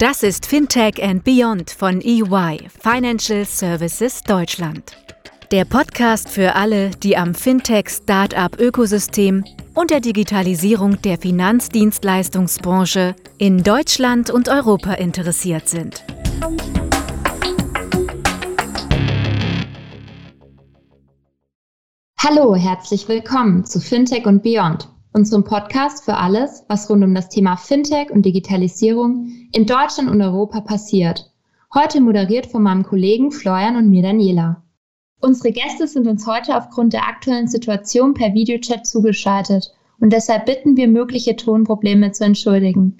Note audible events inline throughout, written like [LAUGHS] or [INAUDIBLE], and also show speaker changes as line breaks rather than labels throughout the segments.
Das ist Fintech and Beyond von EY, Financial Services Deutschland. Der Podcast für alle, die am Fintech-Startup-Ökosystem und der Digitalisierung der Finanzdienstleistungsbranche in Deutschland und Europa interessiert sind.
Hallo, herzlich willkommen zu Fintech und Beyond, unserem Podcast für alles, was rund um das Thema Fintech und Digitalisierung in Deutschland und Europa passiert. Heute moderiert von meinem Kollegen Florian und mir Daniela. Unsere Gäste sind uns heute aufgrund der aktuellen Situation per Videochat zugeschaltet und deshalb bitten wir, mögliche Tonprobleme zu entschuldigen.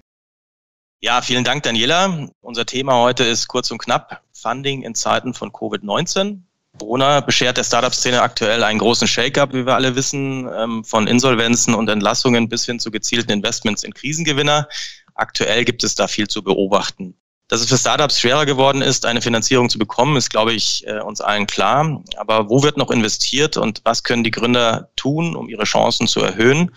Ja, vielen Dank, Daniela. Unser Thema heute ist kurz und knapp Funding in Zeiten von Covid-19. Corona beschert der Startup-Szene aktuell einen großen Shake-up, wie wir alle wissen, ähm, von Insolvenzen und Entlassungen bis hin zu gezielten Investments in Krisengewinner. Aktuell gibt es da viel zu beobachten. Dass es für Startups schwerer geworden ist, eine Finanzierung zu bekommen, ist, glaube ich, äh, uns allen klar. Aber wo wird noch investiert und was können die Gründer tun, um ihre Chancen zu erhöhen?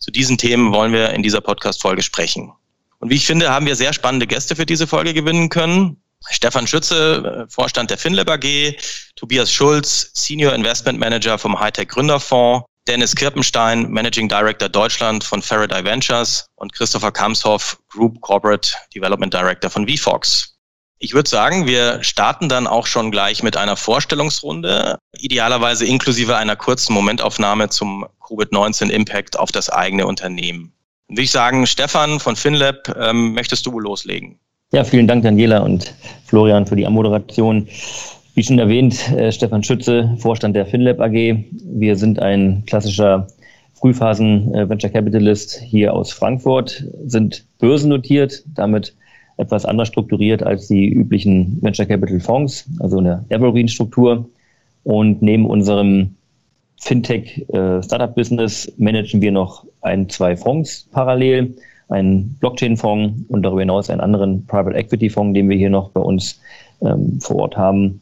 Zu diesen Themen wollen wir in dieser Podcast-Folge sprechen. Und wie ich finde, haben wir sehr spannende Gäste für diese Folge gewinnen können. Stefan Schütze, äh, Vorstand der FinLab AG, Tobias Schulz, Senior Investment Manager vom Hightech Gründerfonds, Dennis Kirpenstein, Managing Director Deutschland von Faraday Ventures und Christopher Kamshoff, Group Corporate Development Director von VFox. Ich würde sagen, wir starten dann auch schon gleich mit einer Vorstellungsrunde, idealerweise inklusive einer kurzen Momentaufnahme zum Covid-19-Impact auf das eigene Unternehmen. Würde ich sagen, Stefan von FinLab, ähm, möchtest du loslegen?
Ja, vielen Dank, Daniela und Florian, für die Anmoderation. Wie schon erwähnt, äh, Stefan Schütze, Vorstand der FinLab AG. Wir sind ein klassischer Frühphasen-Venture Capitalist hier aus Frankfurt, sind börsennotiert, damit etwas anders strukturiert als die üblichen Venture Capital Fonds, also eine Evergreen-Struktur. Und neben unserem Fintech äh, managen wir noch ein, zwei Fonds parallel, einen Blockchain-Fonds und darüber hinaus einen anderen Private Equity Fonds, den wir hier noch bei uns ähm, vor Ort haben.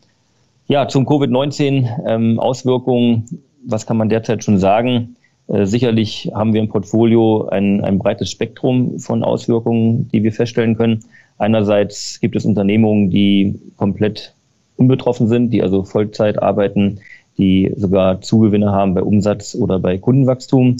Ja, zum Covid-19-Auswirkungen, ähm, was kann man derzeit schon sagen? Äh, sicherlich haben wir im Portfolio ein, ein breites Spektrum von Auswirkungen, die wir feststellen können. Einerseits gibt es Unternehmungen, die komplett unbetroffen sind, die also Vollzeit arbeiten, die sogar Zugewinne haben bei Umsatz oder bei Kundenwachstum.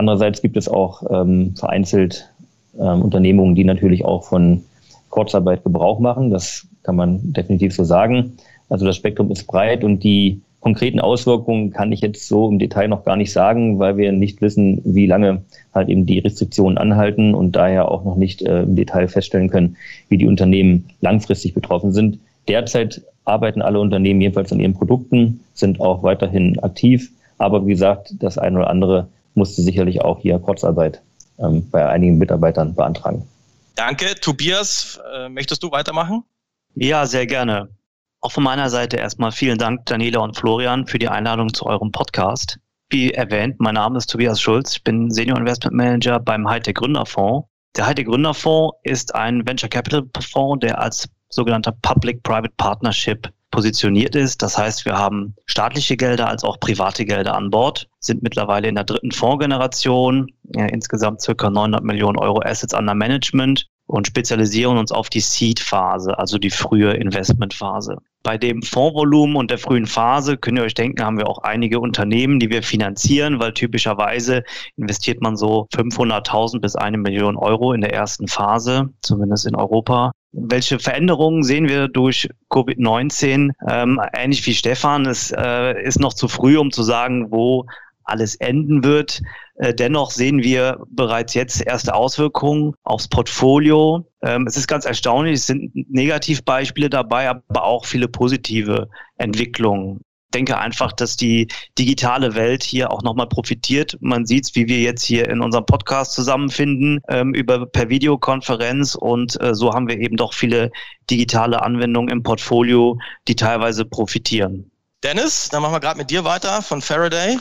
Andererseits gibt es auch ähm, vereinzelt ähm, Unternehmungen, die natürlich auch von Kurzarbeit Gebrauch machen. Das kann man definitiv so sagen. Also das Spektrum ist breit und die konkreten Auswirkungen kann ich jetzt so im Detail noch gar nicht sagen, weil wir nicht wissen, wie lange halt eben die Restriktionen anhalten und daher auch noch nicht äh, im Detail feststellen können, wie die Unternehmen langfristig betroffen sind. Derzeit arbeiten alle Unternehmen jedenfalls an ihren Produkten, sind auch weiterhin aktiv, aber wie gesagt, das eine oder andere musste sicherlich auch hier Kurzarbeit ähm, bei einigen Mitarbeitern beantragen.
Danke. Tobias, äh, möchtest du weitermachen?
Ja, sehr gerne. Auch von meiner Seite erstmal vielen Dank, Daniela und Florian, für die Einladung zu eurem Podcast. Wie erwähnt, mein Name ist Tobias Schulz. Ich bin Senior Investment Manager beim Hightech Gründerfonds. Der Hightech Gründerfonds ist ein Venture Capital Fonds, der als sogenannter Public-Private Partnership positioniert ist. Das heißt, wir haben staatliche Gelder als auch private Gelder an Bord, sind mittlerweile in der dritten Fondsgeneration, ja, insgesamt circa 900 Millionen Euro Assets under Management und spezialisieren uns auf die Seed-Phase, also die frühe Investmentphase. Bei dem Fondsvolumen und der frühen Phase könnt ihr euch denken, haben wir auch einige Unternehmen, die wir finanzieren, weil typischerweise investiert man so 500.000 bis eine Million Euro in der ersten Phase, zumindest in Europa. Welche Veränderungen sehen wir durch Covid-19? Ähm, ähnlich wie Stefan, es äh, ist noch zu früh, um zu sagen, wo alles enden wird. Äh, dennoch sehen wir bereits jetzt erste Auswirkungen aufs Portfolio. Ähm, es ist ganz erstaunlich, es sind Negativbeispiele dabei, aber auch viele positive Entwicklungen denke einfach, dass die digitale Welt hier auch nochmal profitiert. Man sieht es, wie wir jetzt hier in unserem Podcast zusammenfinden, ähm, über per Videokonferenz und äh, so haben wir eben doch viele digitale Anwendungen im Portfolio, die teilweise profitieren.
Dennis, dann machen wir gerade mit dir weiter von Faraday.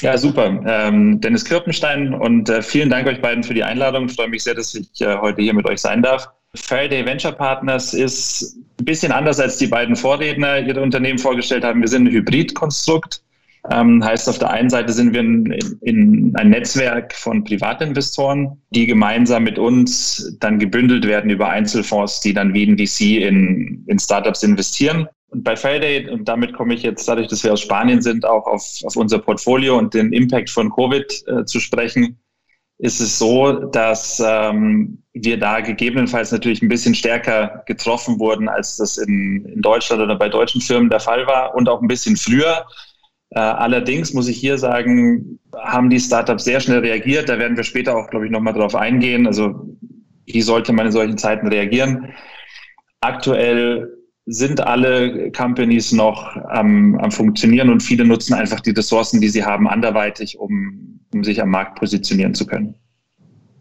Ja, super. Ähm, Dennis Kirpenstein und äh, vielen Dank euch beiden für die Einladung. Ich freue mich sehr, dass ich äh, heute hier mit euch sein darf. Faraday Venture Partners ist ein bisschen anders als die beiden Vorredner ihre Unternehmen vorgestellt haben. Wir sind ein Hybridkonstrukt. Ähm, heißt, auf der einen Seite sind wir in, in ein Netzwerk von Privatinvestoren, die gemeinsam mit uns dann gebündelt werden über Einzelfonds, die dann wie ein VC in, in Startups investieren. Und bei Fairday, und damit komme ich jetzt dadurch, dass wir aus Spanien sind, auch auf, auf unser Portfolio und den Impact von Covid äh, zu sprechen, ist es so, dass ähm, wir da gegebenenfalls natürlich ein bisschen stärker getroffen wurden, als das in, in Deutschland oder bei deutschen Firmen der Fall war und auch ein bisschen früher. Äh, allerdings muss ich hier sagen, haben die Startups sehr schnell reagiert. Da werden wir später auch, glaube ich, nochmal drauf eingehen. Also wie sollte man in solchen Zeiten reagieren? Aktuell sind alle Companies noch am, am Funktionieren und viele nutzen einfach die Ressourcen, die sie haben, anderweitig, um, um sich am Markt positionieren zu können.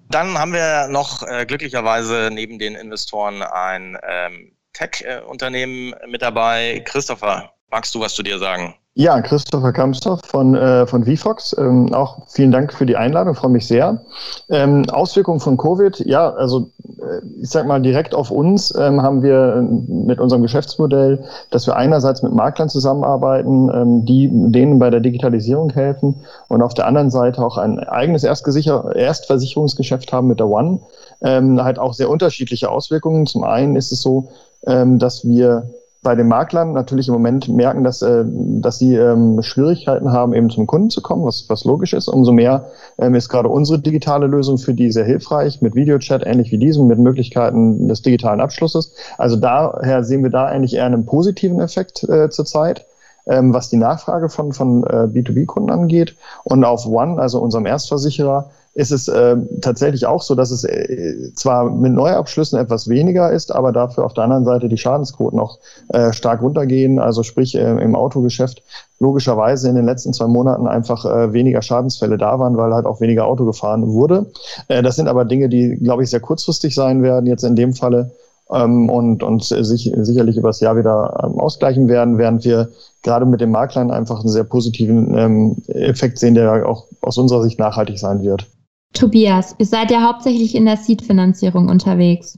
Dann haben wir noch äh, glücklicherweise neben den Investoren ein ähm, Tech-Unternehmen mit dabei. Christopher, magst du was zu dir sagen?
Ja, Christopher Kamstorff von, äh, von VFox. Ähm, auch vielen Dank für die Einladung, freue mich sehr. Ähm, Auswirkungen von Covid, ja, also äh, ich sag mal direkt auf uns ähm, haben wir mit unserem Geschäftsmodell, dass wir einerseits mit Maklern zusammenarbeiten, ähm, die denen bei der Digitalisierung helfen und auf der anderen Seite auch ein eigenes Erstgesicher Erstversicherungsgeschäft haben mit der One. Halt auch sehr unterschiedliche Auswirkungen. Zum einen ist es so, ähm, dass wir bei den Maklern natürlich im Moment merken, dass, äh, dass sie ähm, Schwierigkeiten haben, eben zum Kunden zu kommen, was, was logisch ist. Umso mehr ähm, ist gerade unsere digitale Lösung für die sehr hilfreich, mit Videochat, ähnlich wie diesem, mit Möglichkeiten des digitalen Abschlusses. Also daher sehen wir da eigentlich eher einen positiven Effekt äh, zurzeit. Ähm, was die Nachfrage von, von äh, B2B-Kunden angeht. Und auf One, also unserem Erstversicherer, ist es äh, tatsächlich auch so, dass es äh, zwar mit Neuabschlüssen etwas weniger ist, aber dafür auf der anderen Seite die Schadensquoten auch äh, stark runtergehen. Also sprich äh, im Autogeschäft logischerweise in den letzten zwei Monaten einfach äh, weniger Schadensfälle da waren, weil halt auch weniger Auto gefahren wurde. Äh, das sind aber Dinge, die, glaube ich, sehr kurzfristig sein werden. Jetzt in dem Falle ähm, und, und sich, sicherlich übers Jahr wieder ähm, ausgleichen werden, während wir gerade mit den Maklern einfach einen sehr positiven ähm, Effekt sehen, der auch aus unserer Sicht nachhaltig sein wird.
Tobias, ihr seid ja hauptsächlich in der Seed-Finanzierung unterwegs.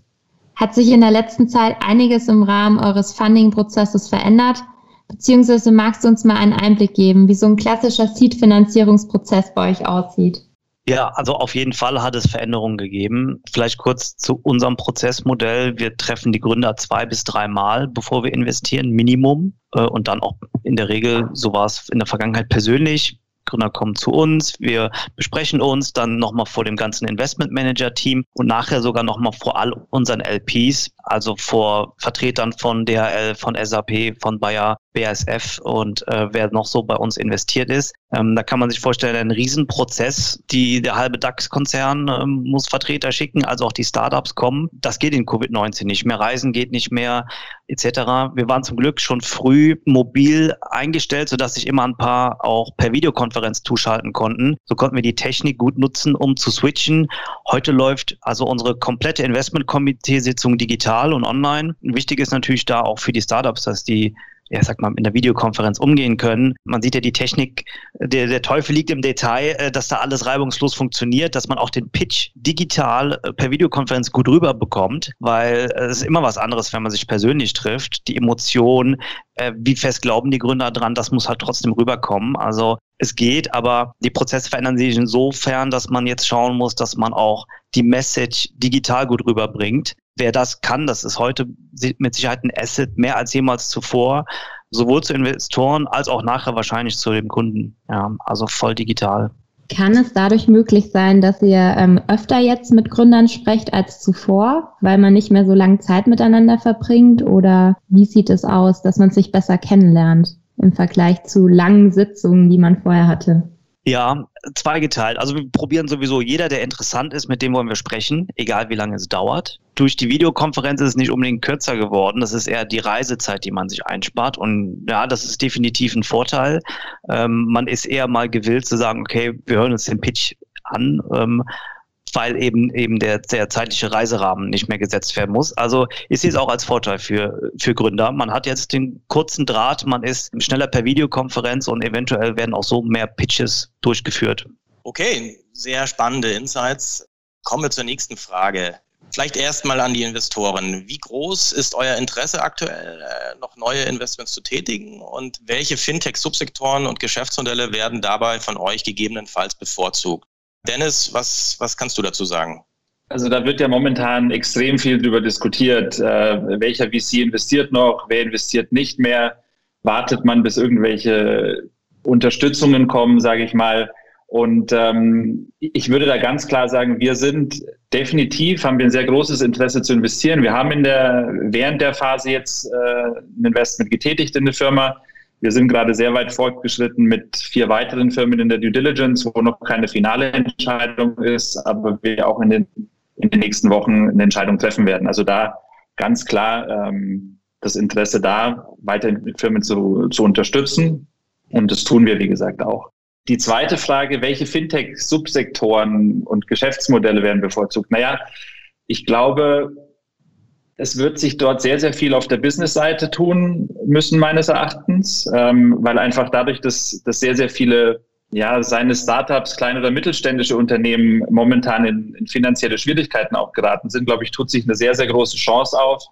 Hat sich in der letzten Zeit einiges im Rahmen eures Funding-Prozesses verändert? Beziehungsweise magst du uns mal einen Einblick geben, wie so ein klassischer Seed-Finanzierungsprozess bei euch aussieht?
Ja, also auf jeden Fall hat es Veränderungen gegeben. Vielleicht kurz zu unserem Prozessmodell. Wir treffen die Gründer zwei bis dreimal, bevor wir investieren, Minimum. Äh, und dann auch in der Regel, so war es in der Vergangenheit persönlich, Gründer kommen zu uns, wir besprechen uns dann nochmal vor dem ganzen Investment Manager Team und nachher sogar nochmal vor all unseren LPs, also vor Vertretern von DHL, von SAP, von Bayer, BASF und äh, wer noch so bei uns investiert ist. Ähm, da kann man sich vorstellen, ein Riesenprozess. Die, der halbe DAX-Konzern ähm, muss Vertreter schicken, also auch die Startups kommen. Das geht in Covid-19 nicht mehr. Reisen geht nicht mehr, etc. Wir waren zum Glück schon früh mobil eingestellt, sodass sich immer ein paar auch per Videokonferenz zuschalten konnten. So konnten wir die Technik gut nutzen, um zu switchen. Heute läuft also unsere komplette Investment-Komitee-Sitzung digital und online. Wichtig ist natürlich da auch für die Startups, dass die ja, sag mal, in der Videokonferenz umgehen können. Man sieht ja die Technik, der, der Teufel liegt im Detail, äh, dass da alles reibungslos funktioniert, dass man auch den Pitch digital äh, per Videokonferenz gut rüberbekommt, weil äh, es ist immer was anderes, wenn man sich persönlich trifft. Die Emotion, wie fest glauben die Gründer dran, das muss halt trotzdem rüberkommen. Also es geht, aber die Prozesse verändern sich insofern, dass man jetzt schauen muss, dass man auch die Message digital gut rüberbringt wer das kann, das ist heute mit Sicherheit ein Asset mehr als jemals zuvor, sowohl zu Investoren als auch nachher wahrscheinlich zu dem Kunden. Ja, also voll digital.
Kann es dadurch möglich sein, dass ihr ähm, öfter jetzt mit Gründern sprecht als zuvor, weil man nicht mehr so lange Zeit miteinander verbringt? Oder wie sieht es aus, dass man sich besser kennenlernt im Vergleich zu langen Sitzungen, die man vorher hatte?
Ja, zweigeteilt. Also wir probieren sowieso, jeder, der interessant ist, mit dem wollen wir sprechen, egal wie lange es dauert. Durch die Videokonferenz ist es nicht unbedingt kürzer geworden. Das ist eher die Reisezeit, die man sich einspart. Und ja, das ist definitiv ein Vorteil. Ähm, man ist eher mal gewillt zu sagen, okay, wir hören uns den Pitch an. Ähm, weil eben eben der, der zeitliche Reiserahmen nicht mehr gesetzt werden muss. Also ich sehe es auch als Vorteil für, für Gründer. Man hat jetzt den kurzen Draht, man ist schneller per Videokonferenz und eventuell werden auch so mehr Pitches durchgeführt.
Okay, sehr spannende Insights. Kommen wir zur nächsten Frage. Vielleicht erstmal an die Investoren. Wie groß ist euer Interesse aktuell, äh, noch neue Investments zu tätigen? Und welche Fintech-Subsektoren und Geschäftsmodelle werden dabei von euch gegebenenfalls bevorzugt? Dennis, was, was kannst du dazu sagen?
Also da wird ja momentan extrem viel darüber diskutiert, äh, welcher VC investiert noch, wer investiert nicht mehr. Wartet man, bis irgendwelche Unterstützungen kommen, sage ich mal. Und ähm, ich würde da ganz klar sagen, wir sind definitiv, haben wir ein sehr großes Interesse zu investieren. Wir haben in der, während der Phase jetzt äh, ein Investment getätigt in eine Firma. Wir sind gerade sehr weit fortgeschritten mit vier weiteren Firmen in der Due Diligence, wo noch keine finale Entscheidung ist, aber wir auch in den, in den nächsten Wochen eine Entscheidung treffen werden. Also da ganz klar ähm, das Interesse da, weiterhin Firmen zu, zu unterstützen. Und das tun wir, wie gesagt, auch. Die zweite Frage, welche Fintech-Subsektoren und Geschäftsmodelle werden bevorzugt? Naja, ich glaube, es wird sich dort sehr, sehr viel auf der Business-Seite tun müssen, meines Erachtens, ähm, weil einfach dadurch, dass, dass sehr, sehr viele ja, seine Startups, kleine oder mittelständische Unternehmen momentan in, in finanzielle Schwierigkeiten auch geraten sind, glaube ich, tut sich eine sehr, sehr große Chance auf,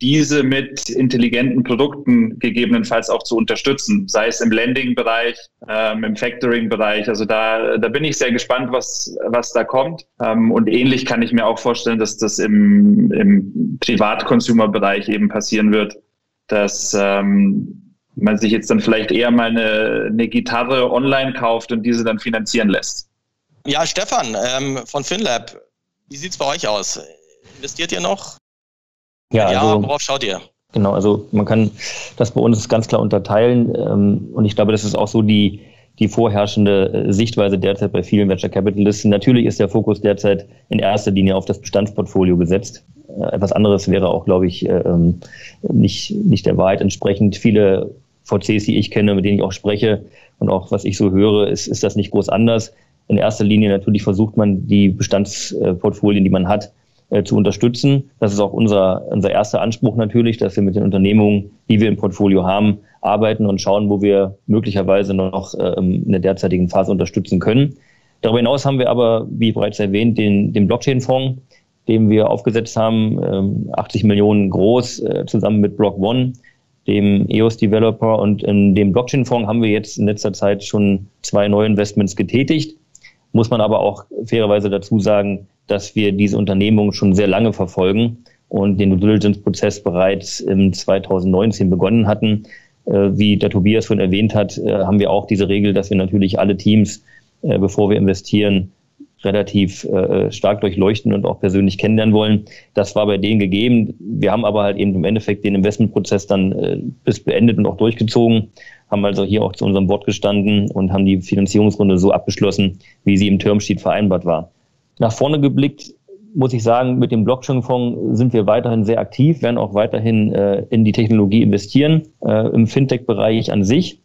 diese mit intelligenten Produkten gegebenenfalls auch zu unterstützen, sei es im Lending-Bereich, ähm, im Factoring-Bereich. Also da, da bin ich sehr gespannt, was, was da kommt. Ähm, und ähnlich kann ich mir auch vorstellen, dass das im, im Privat-Consumer-Bereich eben passieren wird, dass ähm, man sich jetzt dann vielleicht eher mal eine, eine Gitarre online kauft und diese dann finanzieren lässt.
Ja, Stefan ähm, von FinLab, wie sieht's bei euch aus? Investiert ihr noch?
Ja,
ja
also,
worauf schaut ihr?
Genau, also man kann das bei uns ganz klar unterteilen. Ähm, und ich glaube, das ist auch so die, die vorherrschende äh, Sichtweise derzeit bei vielen Venture Capitalisten. Natürlich ist der Fokus derzeit in erster Linie auf das Bestandsportfolio gesetzt. Äh, etwas anderes wäre auch, glaube ich, äh, ähm, nicht, nicht der Wahrheit entsprechend. Viele VCs, die ich kenne, mit denen ich auch spreche und auch was ich so höre, ist, ist das nicht groß anders. In erster Linie natürlich versucht man, die Bestandsportfolien, die man hat, äh, zu unterstützen. Das ist auch unser, unser erster Anspruch natürlich, dass wir mit den Unternehmungen, die wir im Portfolio haben, arbeiten und schauen, wo wir möglicherweise noch ähm, in der derzeitigen Phase unterstützen können. Darüber hinaus haben wir aber, wie bereits erwähnt, den, den Blockchain-Fonds, den wir aufgesetzt haben, ähm, 80 Millionen groß, äh, zusammen mit Block One, dem EOS-Developer. Und in dem Blockchain-Fonds haben wir jetzt in letzter Zeit schon zwei neue Investments getätigt. Muss man aber auch fairerweise dazu sagen, dass wir diese Unternehmung schon sehr lange verfolgen und den Diligence-Prozess bereits im 2019 begonnen hatten. Äh, wie der Tobias schon erwähnt hat, äh, haben wir auch diese Regel, dass wir natürlich alle Teams, äh, bevor wir investieren, relativ stark durchleuchten und auch persönlich kennenlernen wollen. Das war bei denen gegeben. Wir haben aber halt eben im Endeffekt den Investmentprozess dann bis beendet und auch durchgezogen, haben also hier auch zu unserem Wort gestanden und haben die Finanzierungsrunde so abgeschlossen, wie sie im Termsheet vereinbart war. Nach vorne geblickt muss ich sagen, mit dem Blockchain-Fonds sind wir weiterhin sehr aktiv, werden auch weiterhin äh, in die Technologie investieren, äh, im Fintech-Bereich an sich.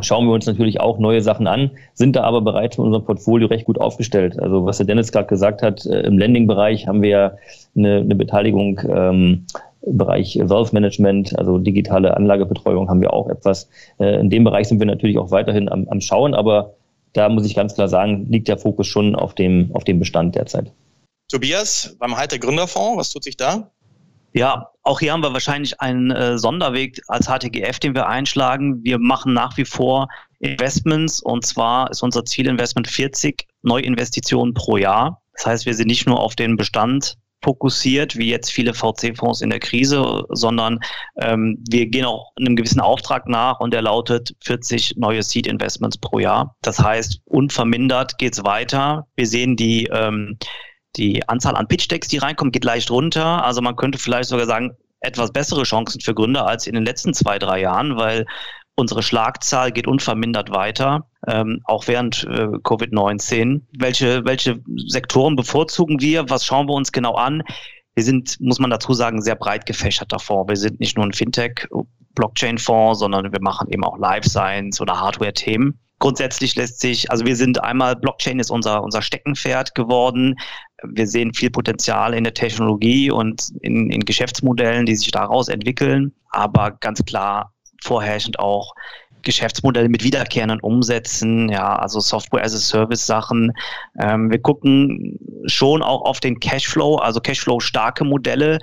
Schauen wir uns natürlich auch neue Sachen an, sind da aber bereits in unserem Portfolio recht gut aufgestellt. Also was der Dennis gerade gesagt hat, äh, im Lending-Bereich haben wir ja eine, eine Beteiligung ähm, im Bereich Wealth Management, also digitale Anlagebetreuung haben wir auch etwas. Äh, in dem Bereich sind wir natürlich auch weiterhin am, am Schauen, aber da muss ich ganz klar sagen, liegt der Fokus schon auf dem, auf dem Bestand derzeit.
Tobias, beim Heiter Gründerfonds, was tut sich da?
Ja, auch hier haben wir wahrscheinlich einen äh, Sonderweg als HTGF, den wir einschlagen. Wir machen nach wie vor Investments und zwar ist unser Zielinvestment 40 Neuinvestitionen pro Jahr. Das heißt, wir sind nicht nur auf den Bestand fokussiert, wie jetzt viele VC-Fonds in der Krise, sondern ähm, wir gehen auch einem gewissen Auftrag nach und der lautet 40 neue Seed-Investments pro Jahr. Das heißt, unvermindert geht es weiter. Wir sehen die, ähm, die Anzahl an Pitch-Decks, die reinkommen, geht leicht runter. Also man könnte vielleicht sogar sagen, etwas bessere Chancen für Gründer als in den letzten zwei, drei Jahren, weil Unsere Schlagzahl geht unvermindert weiter, ähm, auch während äh, Covid-19. Welche, welche Sektoren bevorzugen wir? Was schauen wir uns genau an? Wir sind, muss man dazu sagen, sehr breit gefächerter Fonds. Wir sind nicht nur ein Fintech, Blockchain-Fonds, sondern wir machen eben auch Life Science oder Hardware-Themen. Grundsätzlich lässt sich, also wir sind einmal, Blockchain ist unser, unser Steckenpferd geworden. Wir sehen viel Potenzial in der Technologie und in, in Geschäftsmodellen, die sich daraus entwickeln. Aber ganz klar, vorherrschend auch Geschäftsmodelle mit wiederkehrenden Umsätzen, ja, also Software as a Service Sachen. Ähm, wir gucken schon auch auf den Cashflow, also Cashflow-starke Modelle,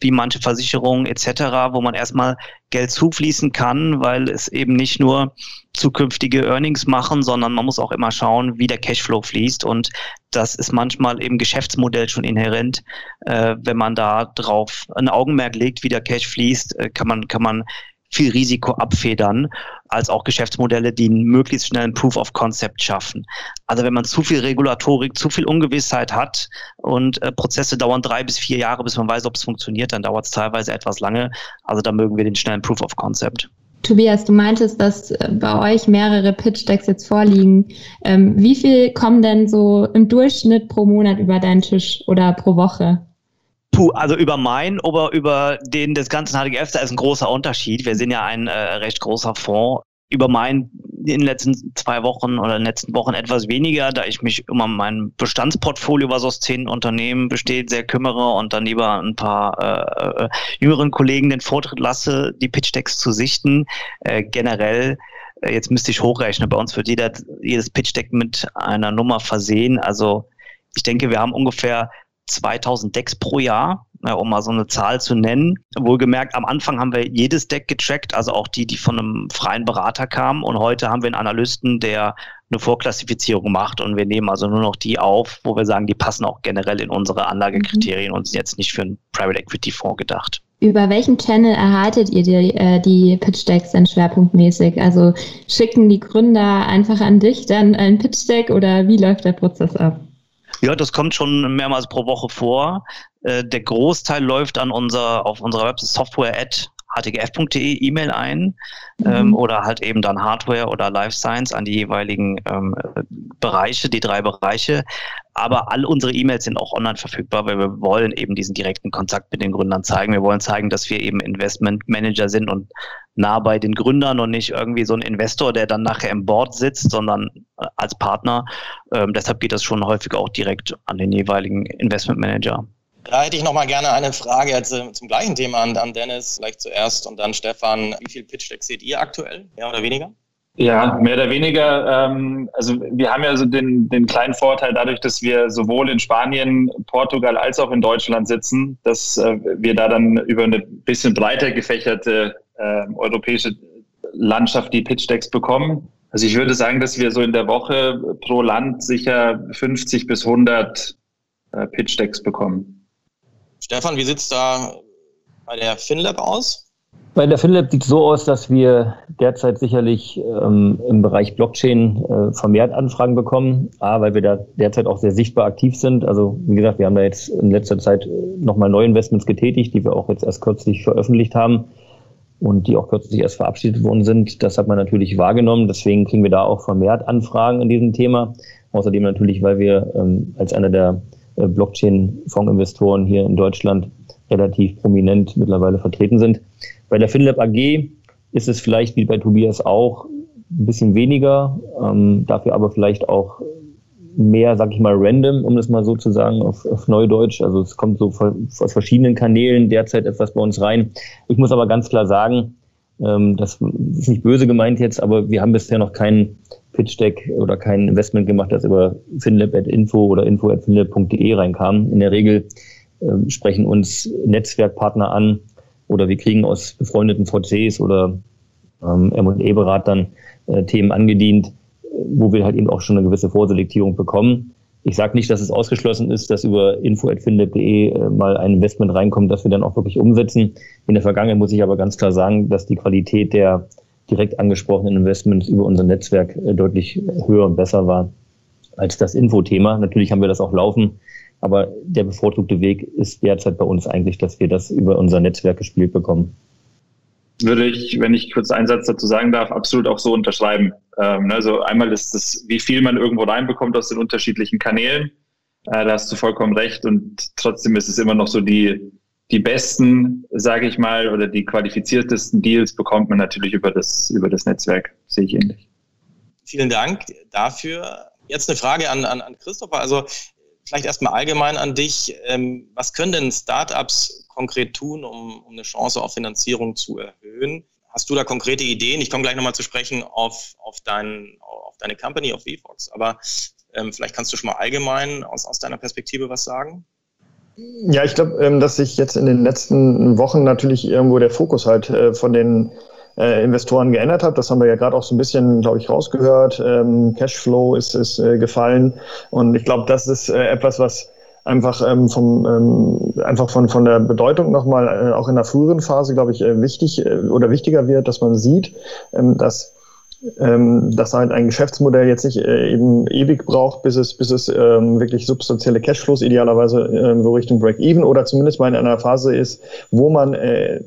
wie manche Versicherungen etc., wo man erstmal Geld zufließen kann, weil es eben nicht nur zukünftige Earnings machen, sondern man muss auch immer schauen, wie der Cashflow fließt. Und das ist manchmal im Geschäftsmodell schon inhärent. Äh, wenn man da drauf ein Augenmerk legt, wie der Cash fließt, äh, kann man, kann man viel Risiko abfedern, als auch Geschäftsmodelle, die einen möglichst schnellen Proof of Concept schaffen. Also wenn man zu viel Regulatorik, zu viel Ungewissheit hat und äh, Prozesse dauern drei bis vier Jahre, bis man weiß, ob es funktioniert, dann dauert es teilweise etwas lange. Also da mögen wir den schnellen Proof of Concept.
Tobias, du meintest, dass äh, bei euch mehrere Pitch-Decks jetzt vorliegen. Ähm, wie viel kommen denn so im Durchschnitt pro Monat über deinen Tisch oder pro Woche?
Puh, also über meinen oder über den des ganzen HDGF, da ist ein großer Unterschied. Wir sind ja ein äh, recht großer Fonds. Über meinen in den letzten zwei Wochen oder in den letzten Wochen etwas weniger, da ich mich immer mein Bestandsportfolio, was aus zehn Unternehmen besteht, sehr kümmere und dann lieber ein paar äh, äh jüngeren Kollegen den Vortritt lasse, die Pitch-Decks zu sichten. Äh, generell äh, jetzt müsste ich hochrechnen. Bei uns wird jeder, jedes Pitch-Deck mit einer Nummer versehen. Also ich denke, wir haben ungefähr 2000 Decks pro Jahr, um mal so eine Zahl zu nennen. Wohlgemerkt, am Anfang haben wir jedes Deck getrackt, also auch die, die von einem freien Berater kamen. Und heute haben wir einen Analysten, der eine Vorklassifizierung macht. Und wir nehmen also nur noch die auf, wo wir sagen, die passen auch generell in unsere Anlagekriterien mhm. und sind jetzt nicht für einen Private Equity Fonds gedacht.
Über welchen Channel erhaltet ihr die, äh, die Pitch Decks denn schwerpunktmäßig? Also schicken die Gründer einfach an dich dann ein Pitch Deck oder wie läuft der Prozess ab?
Ja, das kommt schon mehrmals pro Woche vor. Äh, der Großteil läuft an unser, auf unserer Website software at htgf.de E-Mail ein mhm. ähm, oder halt eben dann Hardware oder Life Science an die jeweiligen ähm, Bereiche, die drei Bereiche. Aber all unsere E-Mails sind auch online verfügbar, weil wir wollen eben diesen direkten Kontakt mit den Gründern zeigen. Wir wollen zeigen, dass wir eben Investment Manager sind und nah bei den Gründern und nicht irgendwie so ein Investor, der dann nachher im Board sitzt, sondern äh, als Partner. Ähm, deshalb geht das schon häufig auch direkt an den jeweiligen Investment Manager.
Da hätte ich noch mal gerne eine Frage äh, zum gleichen Thema an, an Dennis, vielleicht zuerst und dann Stefan. Wie viel Pitch-Decks seht ihr aktuell, mehr oder weniger?
Ja, mehr oder weniger. Ähm, also wir haben ja so den, den kleinen Vorteil dadurch, dass wir sowohl in Spanien, Portugal als auch in Deutschland sitzen, dass äh, wir da dann über eine bisschen breiter gefächerte äh, europäische Landschaft die Pitch-Decks bekommen. Also ich würde sagen, dass wir so in der Woche pro Land sicher 50 bis 100 äh, Pitch-Decks bekommen.
Stefan, wie sieht es da bei der FinLab aus?
Bei der FinLab sieht es so aus, dass wir derzeit sicherlich ähm, im Bereich Blockchain äh, vermehrt Anfragen bekommen. A, weil wir da derzeit auch sehr sichtbar aktiv sind. Also wie gesagt, wir haben da jetzt in letzter Zeit nochmal neue Investments getätigt, die wir auch jetzt erst kürzlich veröffentlicht haben und die auch kürzlich erst verabschiedet worden sind. Das hat man natürlich wahrgenommen. Deswegen kriegen wir da auch vermehrt Anfragen in diesem Thema. Außerdem natürlich, weil wir ähm, als einer der äh, Blockchain-Fondsinvestoren hier in Deutschland relativ prominent mittlerweile vertreten sind. Bei der FinLab AG ist es vielleicht wie bei Tobias auch ein bisschen weniger, ähm, dafür aber vielleicht auch mehr, sag ich mal, random, um das mal so zu sagen, auf, auf Neudeutsch. Also es kommt so aus verschiedenen Kanälen derzeit etwas bei uns rein. Ich muss aber ganz klar sagen, ähm, das ist nicht böse gemeint jetzt, aber wir haben bisher noch keinen Pitch Deck oder kein Investment gemacht, das über finlab.info oder info.finlab.de reinkam. In der Regel äh, sprechen uns Netzwerkpartner an oder wir kriegen aus befreundeten VCs oder ähm, M&E-Beratern äh, Themen angedient, wo wir halt eben auch schon eine gewisse Vorselektierung bekommen. Ich sage nicht, dass es ausgeschlossen ist, dass über info.finlab.de äh, mal ein Investment reinkommt, das wir dann auch wirklich umsetzen. In der Vergangenheit muss ich aber ganz klar sagen, dass die Qualität der direkt angesprochenen Investments über unser Netzwerk äh, deutlich höher und besser war als das Infothema. Natürlich haben wir das auch laufen, aber der bevorzugte Weg ist derzeit bei uns eigentlich, dass wir das über unser Netzwerk gespielt bekommen.
Würde ich, wenn ich kurz einen Satz dazu sagen darf, absolut auch so unterschreiben. Ähm, also einmal ist das, wie viel man irgendwo reinbekommt aus den unterschiedlichen Kanälen. Äh, da hast du vollkommen recht. Und trotzdem ist es immer noch so die, die besten, sage ich mal, oder die qualifiziertesten Deals bekommt man natürlich über das, über das Netzwerk. Sehe ich ähnlich.
Vielen Dank dafür. Jetzt eine Frage an, an, an Christopher. Also vielleicht erstmal allgemein an dich. Ähm, was können denn Startups konkret tun, um, um eine Chance auf Finanzierung zu erhöhen? Hast du da konkrete Ideen? Ich komme gleich nochmal zu sprechen auf, auf, dein, auf deine Company, auf VFox. Aber Ähm, vielleicht kannst du schon mal allgemein aus, aus deiner Perspektive was sagen.
Ja, ich glaube, ähm, dass sich jetzt in den letzten Wochen natürlich irgendwo der Fokus halt äh, von den äh, Investoren geändert hat. Das haben wir ja gerade auch so ein bisschen, glaube ich, rausgehört. Ähm, Cashflow ist, ist äh, gefallen. Und ich glaube, das ist etwas, was einfach ähm, vom ähm, einfach von von der Bedeutung nochmal äh, auch in der früheren Phase glaube ich äh, wichtig äh, oder wichtiger wird, dass man sieht, ähm, dass ähm, dass halt ein Geschäftsmodell jetzt nicht äh, eben ewig braucht, bis es, bis es ähm, wirklich substanzielle Cashflows idealerweise äh, Richtung Break-Even oder zumindest mal in einer Phase ist, wo man äh,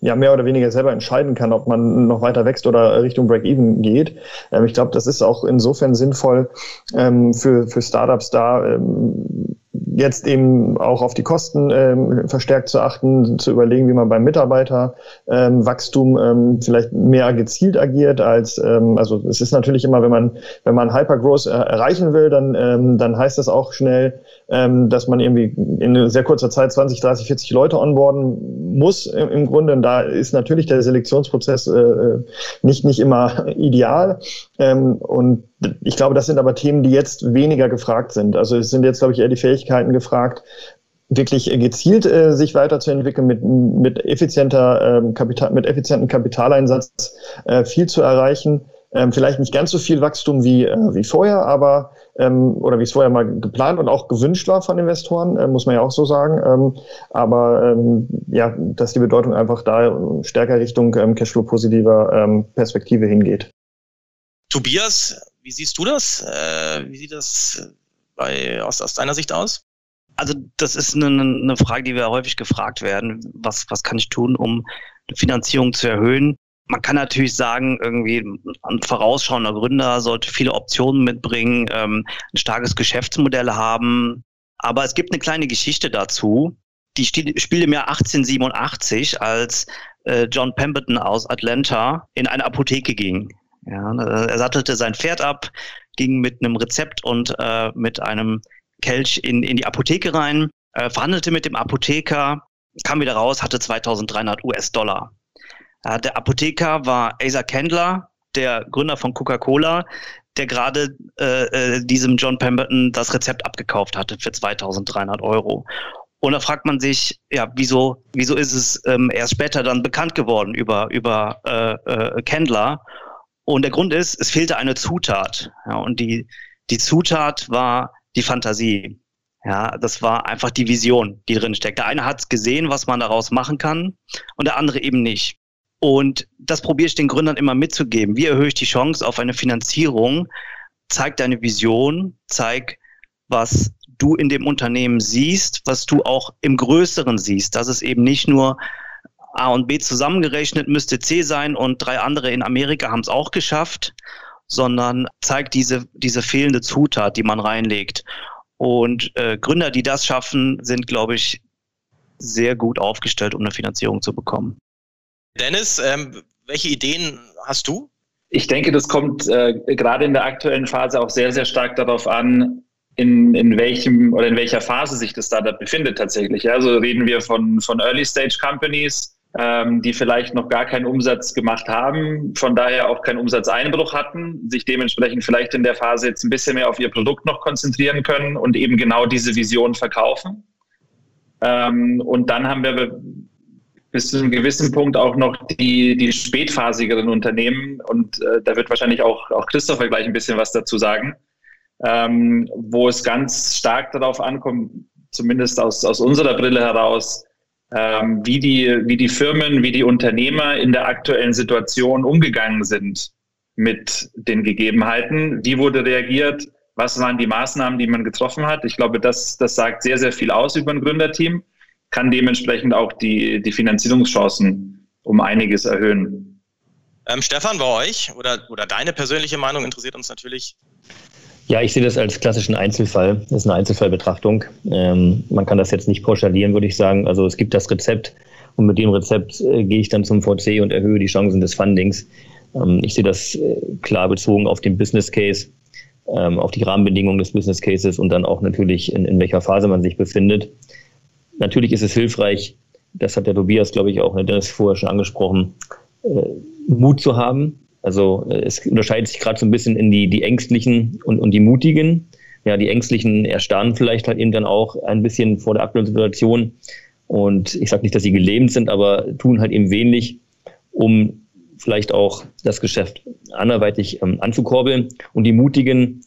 ja mehr oder weniger selber entscheiden kann, ob man noch weiter wächst oder Richtung Break-Even geht. Ähm, ich glaube, das ist auch insofern sinnvoll ähm, für, für Startups da, ähm, jetzt eben auch auf die Kosten ähm, verstärkt zu achten, zu überlegen, wie man beim Mitarbeiterwachstum ähm, ähm, vielleicht mehr gezielt agiert als, ähm, also es ist natürlich immer, wenn man, wenn man Hypergrowth er erreichen will, dann, ähm, dann heißt das auch schnell, ähm, dass man irgendwie in sehr kurzer Zeit 20, 30, 40 Leute onboarden muss im, im Grunde. Und da ist natürlich der Selektionsprozess äh, äh nicht, nicht immer [LAUGHS] ideal. Ähm, und ich glaube, das sind aber Themen, die jetzt weniger gefragt sind. Also es sind jetzt, glaube ich, eher die Fähigkeiten gefragt, wirklich gezielt äh, sich weiterzuentwickeln, mit, mit effizienter ähm, Kapital, mit effizientem Kapitaleinsatz äh, viel zu erreichen. Ähm, vielleicht nicht ganz so viel Wachstum wie, äh, wie vorher, aber ähm, oder wie es vorher mal geplant und auch gewünscht war von Investoren, äh, muss man ja auch so sagen. Ähm, aber ähm, ja, dass die Bedeutung einfach da stärker Richtung ähm, Cashflow-positiver ähm, Perspektive hingeht.
Tobias, wie siehst du das? Äh, wie sieht das bei, aus, aus deiner Sicht aus?
Also das ist eine, eine Frage, die wir häufig gefragt werden. Was, was kann ich tun, um die Finanzierung zu erhöhen? Man kann natürlich sagen, irgendwie ein vorausschauender Gründer sollte viele Optionen mitbringen, ähm, ein starkes Geschäftsmodell haben. Aber es gibt eine kleine Geschichte dazu. Die spielt im Jahr 1887, als äh, John Pemberton aus Atlanta in eine Apotheke ging. Ja, er sattelte sein Pferd ab, ging mit einem Rezept und äh, mit einem Kelch in, in die Apotheke rein, äh, verhandelte mit dem Apotheker, kam wieder raus, hatte 2300 US-Dollar. Äh, der Apotheker war Asa Kendler, der Gründer von Coca-Cola, der gerade äh, äh, diesem John Pemberton das Rezept abgekauft hatte für 2300 Euro. Und da fragt man sich, ja, wieso, wieso ist es ähm, erst später dann bekannt geworden über, über äh, äh, Kendler? Und der Grund ist, es fehlte eine Zutat. Ja, und die, die Zutat war die Fantasie. Ja, das war einfach die Vision, die drin steckt. Der eine hat gesehen, was man daraus machen kann, und der andere eben nicht. Und das probiere ich den Gründern immer mitzugeben. Wie erhöhe ich die Chance auf eine Finanzierung? Zeig deine Vision, zeig, was du in dem Unternehmen siehst, was du auch im Größeren siehst, dass es eben nicht nur A und B zusammengerechnet müsste C sein und drei andere in Amerika haben es auch geschafft, sondern zeigt diese, diese fehlende Zutat, die man reinlegt. Und äh, Gründer, die das schaffen, sind, glaube ich, sehr gut aufgestellt, um eine Finanzierung zu bekommen.
Dennis, ähm, welche Ideen hast du?
Ich denke, das kommt äh, gerade in der aktuellen Phase auch sehr, sehr stark darauf an, in, in welchem oder in welcher Phase sich das Startup befindet tatsächlich. Also reden wir von, von Early Stage Companies, ähm, die vielleicht noch gar keinen Umsatz gemacht haben, von daher auch keinen Umsatzeinbruch hatten, sich dementsprechend vielleicht in der Phase jetzt ein bisschen mehr auf ihr Produkt noch konzentrieren können und eben genau diese Vision verkaufen. Ähm, und dann haben wir bis zu einem gewissen Punkt auch noch die, die spätphasigeren Unternehmen und äh, da wird wahrscheinlich auch, auch Christopher gleich ein bisschen was dazu sagen, ähm, wo es ganz stark darauf ankommt, zumindest aus, aus unserer Brille heraus, ähm, wie, die, wie die Firmen, wie die Unternehmer in der aktuellen Situation umgegangen sind mit den Gegebenheiten. Wie wurde reagiert? Was waren die Maßnahmen, die man getroffen hat? Ich glaube, das, das sagt sehr, sehr viel aus über ein Gründerteam, kann dementsprechend auch die, die Finanzierungschancen um einiges erhöhen.
Ähm, Stefan, bei euch oder, oder deine persönliche Meinung interessiert uns natürlich.
Ja, ich sehe das als klassischen Einzelfall. Das ist eine Einzelfallbetrachtung. Ähm, man kann das jetzt nicht pauschalieren, würde ich sagen. Also es gibt das Rezept und mit dem Rezept äh, gehe ich dann zum VC und erhöhe die Chancen des Fundings. Ähm, ich sehe das äh, klar bezogen auf den Business Case, ähm, auf die Rahmenbedingungen des Business Cases und dann auch natürlich in, in welcher Phase man sich befindet. Natürlich ist es hilfreich, das hat der Tobias, glaube ich, auch, ne, Dennis vorher schon angesprochen, äh, Mut zu haben, Also äh, es unterscheidet sich gerade so ein bisschen in die, die Ängstlichen und, und die Mutigen. Ja, die Ängstlichen erstarren vielleicht halt eben dann auch ein bisschen vor der aktuellen Situation. Und ich sage nicht, dass sie gelähmt sind, aber tun halt eben wenig, um vielleicht auch das Geschäft anderweitig ähm, anzukurbeln. Und die Mutigen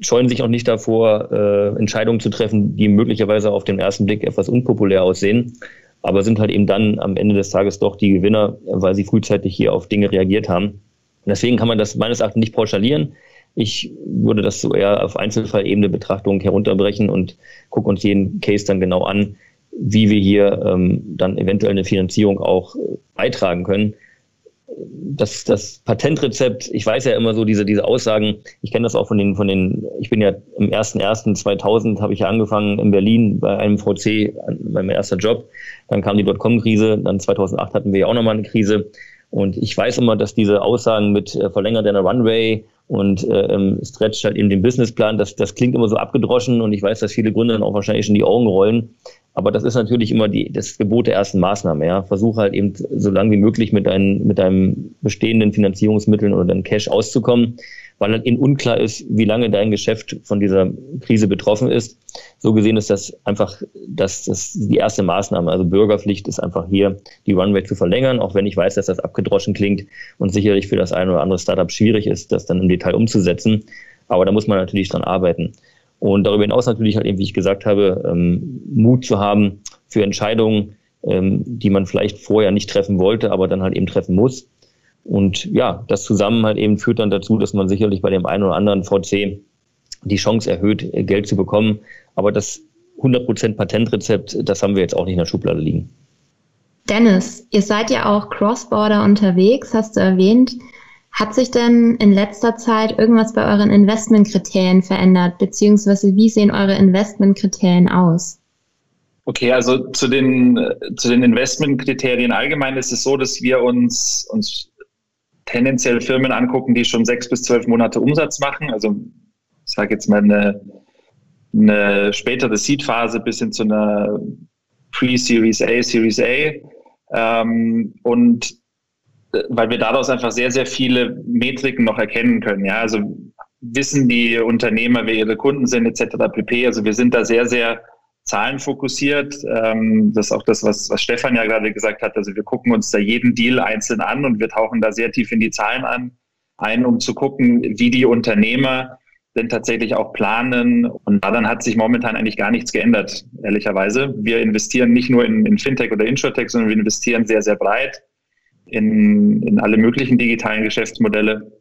scheuen sich auch nicht davor, äh, Entscheidungen zu treffen, die möglicherweise auf den ersten Blick etwas unpopulär aussehen, aber sind halt eben dann am Ende des Tages doch die Gewinner, weil sie frühzeitig hier auf Dinge reagiert haben. Und deswegen kann man das meines Erachtens nicht pauschalieren. Ich würde das so eher auf Einzelfallebene Betrachtung herunterbrechen und gucke uns jeden Case dann genau an, wie wir hier ähm, dann eventuell eine Finanzierung auch beitragen können das, das Patentrezept, ich weiß ja immer so diese, diese Aussagen, ich kenne das auch von den, von den, ich bin ja im 1.1.2000 habe ich ja angefangen in Berlin bei einem VC, mein erster Job, dann kam die Dotcom-Krise, dann 2008 hatten wir ja auch nochmal eine Krise und ich weiß immer, dass diese Aussagen mit äh, verlängert deiner Runway und äh, ähm, stretch halt eben den Businessplan, das, das klingt immer so abgedroschen und ich weiß, dass viele Gründer dann auch wahrscheinlich schon die Augen rollen. Aber das ist natürlich immer die, das Gebot der ersten Maßnahme. Ja. Versuche halt eben so lange wie möglich mit, deinen, mit deinem bestehenden Finanzierungsmitteln oder deinem Cash auszukommen, weil halt eben unklar ist, wie lange dein Geschäft von dieser Krise betroffen ist. So gesehen ist das einfach das, das die erste Maßnahme. Also Bürgerpflicht ist einfach hier, die Runway zu verlängern, auch wenn ich weiß, dass das abgedroschen klingt und sicherlich für das eine oder andere Startup schwierig ist, das dann im Detail umzusetzen. Aber da muss man natürlich dran arbeiten. Und darüber hinaus natürlich halt eben, wie ich gesagt habe, ähm, Mut zu haben für Entscheidungen, ähm, die man vielleicht vorher nicht treffen wollte, aber dann halt eben treffen muss. Und ja, das zusammen halt eben führt dann dazu, dass man sicherlich bei dem einen oder anderen VC die Chance erhöht, Geld zu bekommen. Aber das 100% Patentrezept, das haben wir jetzt auch nicht in der Schublade liegen.
Dennis, ihr seid ja auch Cross-Border unterwegs, hast du erwähnt. Hat sich denn in letzter Zeit irgendwas bei euren Investmentkriterien verändert, beziehungsweise wie sehen eure Investmentkriterien aus?
Okay, also zu den, zu den Investmentkriterien allgemein ist es so, dass wir uns, uns tendenziell Firmen angucken, die schon sechs bis zwölf Monate Umsatz machen. Also ich sage jetzt mal eine, eine spätere Seed-Phase bis hin zu einer Pre-Series A, Series A. Ähm, und weil wir daraus einfach sehr, sehr viele Metriken noch erkennen können. Ja, also wissen die Unternehmer, wer ihre Kunden sind, etc. pp. Also wir sind da sehr, sehr zahlenfokussiert. Ähm, das ist auch das, was, was Stefan ja gerade gesagt hat. Also wir gucken uns da jeden Deal einzeln an und wir tauchen da sehr tief in die Zahlen an, ein, um zu gucken, wie die Unternehmer denn tatsächlich auch planen. Und daran hat sich momentan eigentlich gar nichts geändert, ehrlicherweise. Wir investieren nicht nur in, in Fintech oder Insurtech, sondern wir investieren sehr, sehr breit in, in alle möglichen digitalen Geschäftsmodelle.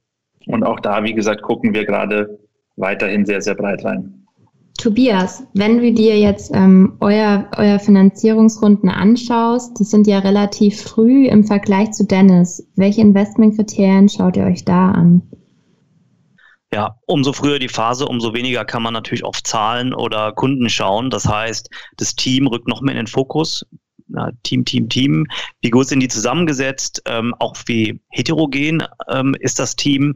Und auch da, wie gesagt, gucken wir gerade weiterhin sehr, sehr breit rein.
Tobias, wenn du dir jetzt ähm, euer, euer Finanzierungsrunden anschaust, die sind ja relativ früh im Vergleich zu Dennis. Welche Investmentkriterien schaut ihr euch da an?
Ja, umso früher die Phase, umso weniger kann man natürlich auf Zahlen oder Kunden schauen. Das heißt, das Team rückt noch mehr in den Fokus na, Team, Team, Team. Wie gut sind die zusammengesetzt? Ähm, auch wie heterogen ähm, ist das Team?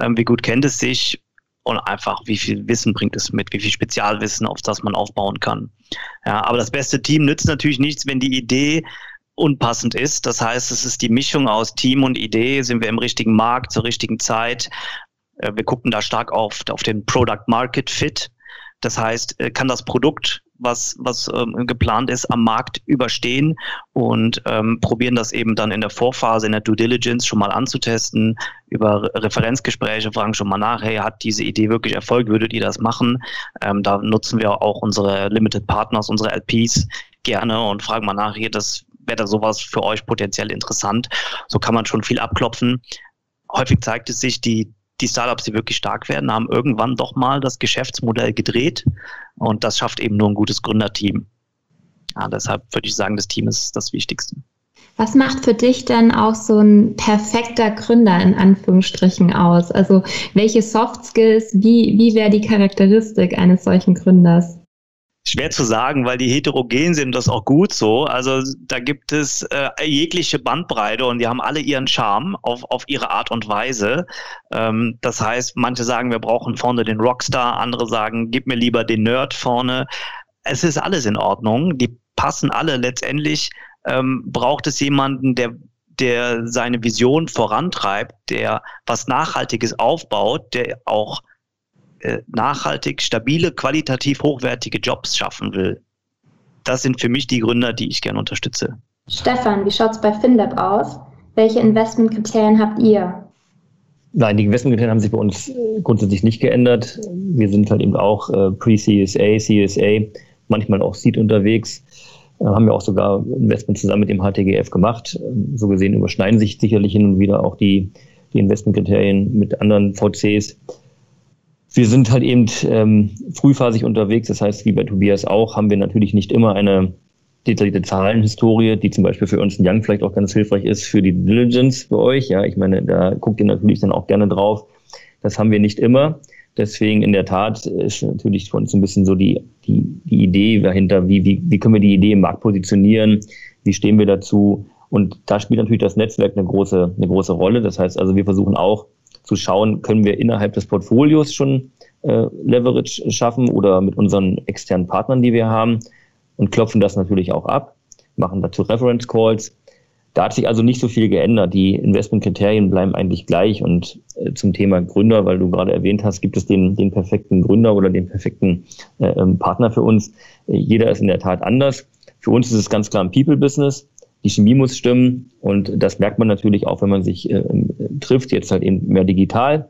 Ähm, wie gut kennt es sich? Und einfach, wie viel Wissen bringt es mit? Wie viel Spezialwissen, auf das man aufbauen kann? Ja, aber das beste Team nützt natürlich nichts, wenn die Idee unpassend ist. Das heißt, es ist die Mischung aus Team und Idee. Sind wir im richtigen Markt zur richtigen Zeit? Äh, wir gucken da stark auf, auf den Product Market Fit. Das heißt, äh, kann das Produkt was, was ähm, geplant ist, am Markt überstehen und ähm, probieren das eben dann in der Vorphase, in der Due Diligence schon mal anzutesten, über Referenzgespräche fragen schon mal nach, hey, hat diese Idee wirklich Erfolg, würdet ihr das machen? Ähm, da nutzen wir auch unsere Limited Partners, unsere LPs gerne und fragen mal nach, hier, das wäre da sowas für euch potenziell interessant. So kann man schon viel abklopfen. Häufig zeigt es sich, die die Startups, die wirklich stark werden, haben irgendwann doch mal das Geschäftsmodell gedreht und das schafft eben nur ein gutes Gründerteam. Ja, deshalb würde ich sagen, das Team ist das Wichtigste.
Was macht für dich denn auch so ein perfekter Gründer in Anführungsstrichen aus? Also welche Soft Skills, wie, wie wäre die Charakteristik eines solchen Gründers?
Schwer zu sagen, weil die heterogen sind, das ist auch gut so. Also da gibt es äh, jegliche Bandbreite und die haben alle ihren Charme auf, auf ihre Art und Weise. Ähm, das heißt, manche sagen, wir brauchen vorne den Rockstar, andere sagen, gib mir lieber den Nerd vorne. Es ist alles in Ordnung. Die passen alle letztendlich. Ähm, braucht es jemanden, der der seine Vision vorantreibt, der was Nachhaltiges aufbaut, der auch nachhaltig, stabile, qualitativ hochwertige Jobs schaffen will. Das sind für mich die Gründer, die ich gerne unterstütze.
Stefan, wie schaut es bei FinLab aus? Welche Investmentkriterien habt ihr?
Nein, die Investmentkriterien haben sich bei uns grundsätzlich nicht geändert. Wir sind halt eben auch äh, Pre-CSA, CSA, manchmal auch Seed unterwegs. Äh, haben wir auch sogar Investment zusammen mit dem HTGF gemacht. So gesehen überschneiden sich sicherlich hin und wieder auch die, die Investmentkriterien mit anderen VCs. Wir sind halt eben ähm, frühphasig unterwegs, das heißt, wie bei Tobias auch, haben wir natürlich nicht immer eine detaillierte Zahlenhistorie, die zum Beispiel für uns ein Young vielleicht auch ganz hilfreich ist für die Diligence für euch. Ja, ich meine, da guckt ihr natürlich dann auch gerne drauf. Das haben wir nicht immer. Deswegen in der Tat ist natürlich für uns ein bisschen so die, die, die Idee dahinter, wie, wie, wie können wir die Idee im Markt positionieren, wie stehen wir dazu. Und da spielt natürlich das Netzwerk eine große, eine große Rolle. Das heißt also, wir versuchen auch zu schauen, können wir innerhalb des Portfolios schon äh, Leverage schaffen oder mit unseren externen Partnern, die wir haben und klopfen das natürlich auch ab, machen dazu Reference Calls. Da hat sich also nicht so viel geändert. Die Investmentkriterien bleiben eigentlich gleich. Und äh, zum Thema Gründer, weil du gerade erwähnt hast, gibt es den, den perfekten Gründer oder den perfekten äh, ähm, Partner für uns. Äh, jeder ist in der Tat anders. Für uns ist es ganz klar ein People-Business. Die Chemie muss stimmen. Und das merkt man natürlich auch, wenn man sich äh, trifft, jetzt halt eben mehr digital.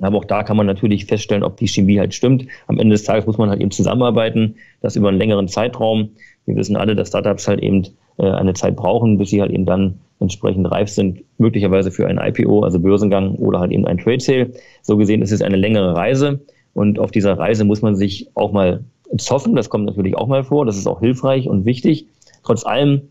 Aber auch da kann man natürlich feststellen, ob die Chemie halt stimmt. Am Ende des Tages muss man halt eben zusammenarbeiten, das über einen längeren Zeitraum. Wir wissen alle, dass Startups halt eben äh, eine Zeit brauchen, bis sie halt eben dann entsprechend reif sind, möglicherweise für ein IPO, also Börsengang oder halt eben ein Trade Sale. So gesehen ist es eine längere Reise und auf dieser Reise muss man sich auch mal zoffen. Das kommt natürlich auch mal vor. Das ist auch hilfreich und wichtig. Trotz allem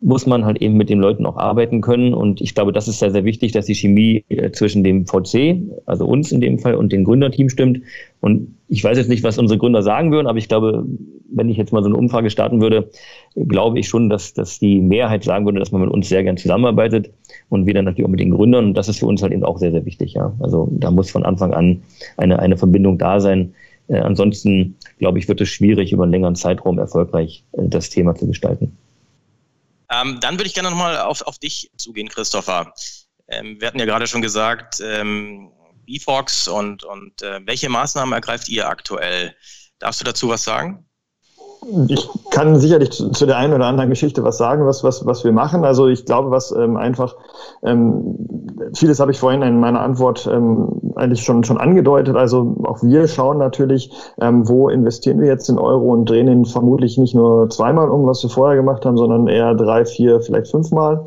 muss man halt eben mit den Leuten auch arbeiten können. Und ich glaube, das ist sehr, sehr wichtig, dass die Chemie äh, zwischen dem VC, also uns in dem Fall, und dem Gründerteam stimmt. Und ich weiß jetzt nicht, was unsere Gründer sagen würden, aber ich glaube, wenn ich jetzt mal so eine Umfrage starten würde, glaube ich schon, dass, dass die Mehrheit sagen würde, dass man mit uns sehr gern zusammenarbeitet und dann natürlich auch mit den Gründern. Und das ist für uns halt eben auch sehr, sehr wichtig. Ja. Also da muss von Anfang an eine, eine Verbindung da sein. Äh, ansonsten, glaube ich, wird es schwierig, über einen längeren Zeitraum erfolgreich äh, das Thema zu gestalten.
Ähm, dann würde ich gerne nochmal auf, auf dich zugehen, Christopher. Ähm, wir hatten ja gerade schon gesagt, ähm, BFOX und, und äh, welche Maßnahmen ergreift ihr aktuell? Darfst du dazu was sagen?
Ich kann sicherlich zu, zu, der einen oder anderen Geschichte was sagen, was, was, was wir machen. Also ich glaube, was ähm, einfach, ähm, vieles habe ich vorhin in meiner Antwort ähm, eigentlich schon, schon angedeutet. Also auch wir schauen natürlich, ähm, wo investieren wir jetzt in Euro und drehen ihn vermutlich nicht nur zweimal um, was wir vorher gemacht haben, sondern eher drei, vier, vielleicht fünfmal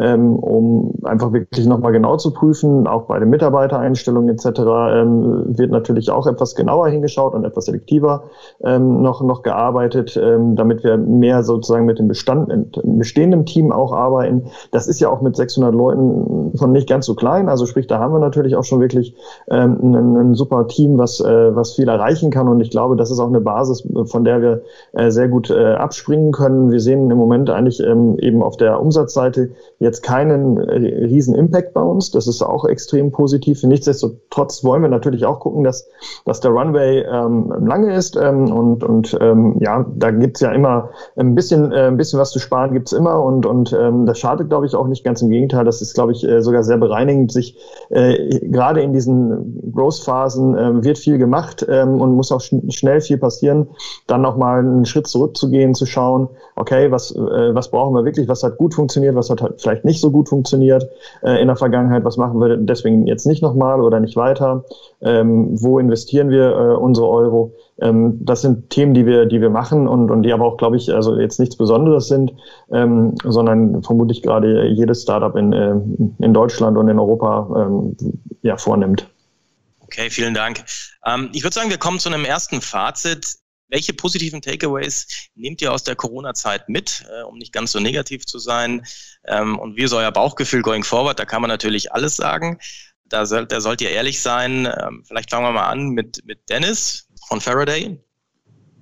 ähm, um einfach wirklich nochmal genau zu prüfen. Auch bei den Mitarbeitereinstellungen etc. Ähm, wird natürlich auch etwas genauer hingeschaut und etwas selektiver ähm, noch, noch gearbeitet, ähm, damit wir mehr sozusagen mit dem Bestand, bestehenden Team auch arbeiten. Das ist ja auch mit 600 Leuten schon nicht ganz so klein. Also sprich, da haben wir natürlich auch schon wirklich ähm, ein, ein super Team, was, äh, was viel erreichen kann. Und ich glaube, das ist auch eine Basis, von der wir äh, sehr gut äh, abspringen können. Wir sehen im Moment eigentlich ähm, eben auf der Umsatzseite jetzt keinen äh, riesen Impact bei uns. Das ist auch extrem positiv. Nichtsdestotrotz wollen wir natürlich auch gucken, dass, dass der Runway ähm, lange ist. Ähm, und und ähm, ja, da gibt's ja immer ein bisschen, äh, ein bisschen was zu sparen, gibt's immer. Und, und ähm, das schadet, glaube ich, auch nicht. Ganz im Gegenteil, das ist, glaube ich, äh, sogar sehr bereinigend. Sich äh, gerade in diesen Growth-Phasen äh, wird viel gemacht ähm, und muss auch schn schnell viel passieren. Dann nochmal einen Schritt zurückzugehen, zu schauen, okay, was, äh, was brauchen wir wirklich, was hat gut funktioniert, was hat halt vielleicht vielleicht nicht so gut funktioniert äh, in der Vergangenheit, was machen wir deswegen jetzt nicht nochmal oder nicht weiter, ähm, wo investieren wir äh, unsere Euro. Ähm, das sind Themen, die wir, die wir machen und, und die aber auch, glaube ich, also jetzt nichts Besonderes sind, ähm, sondern vermutlich gerade jedes Startup in, äh, in Deutschland und in Europa ähm, ja, vornimmt.
Okay, vielen Dank. Ähm, ich würde sagen, wir kommen zu einem ersten Fazit. Welche positiven Takeaways nehmt ihr aus der Corona-Zeit mit, äh, um nicht ganz so negativ zu sein? Ähm, und wie ist euer Bauchgefühl going forward? Da kann man natürlich alles sagen. Da, soll, da sollt ihr ehrlich sein. Ähm, vielleicht fangen wir mal an mit, mit Dennis von Faraday.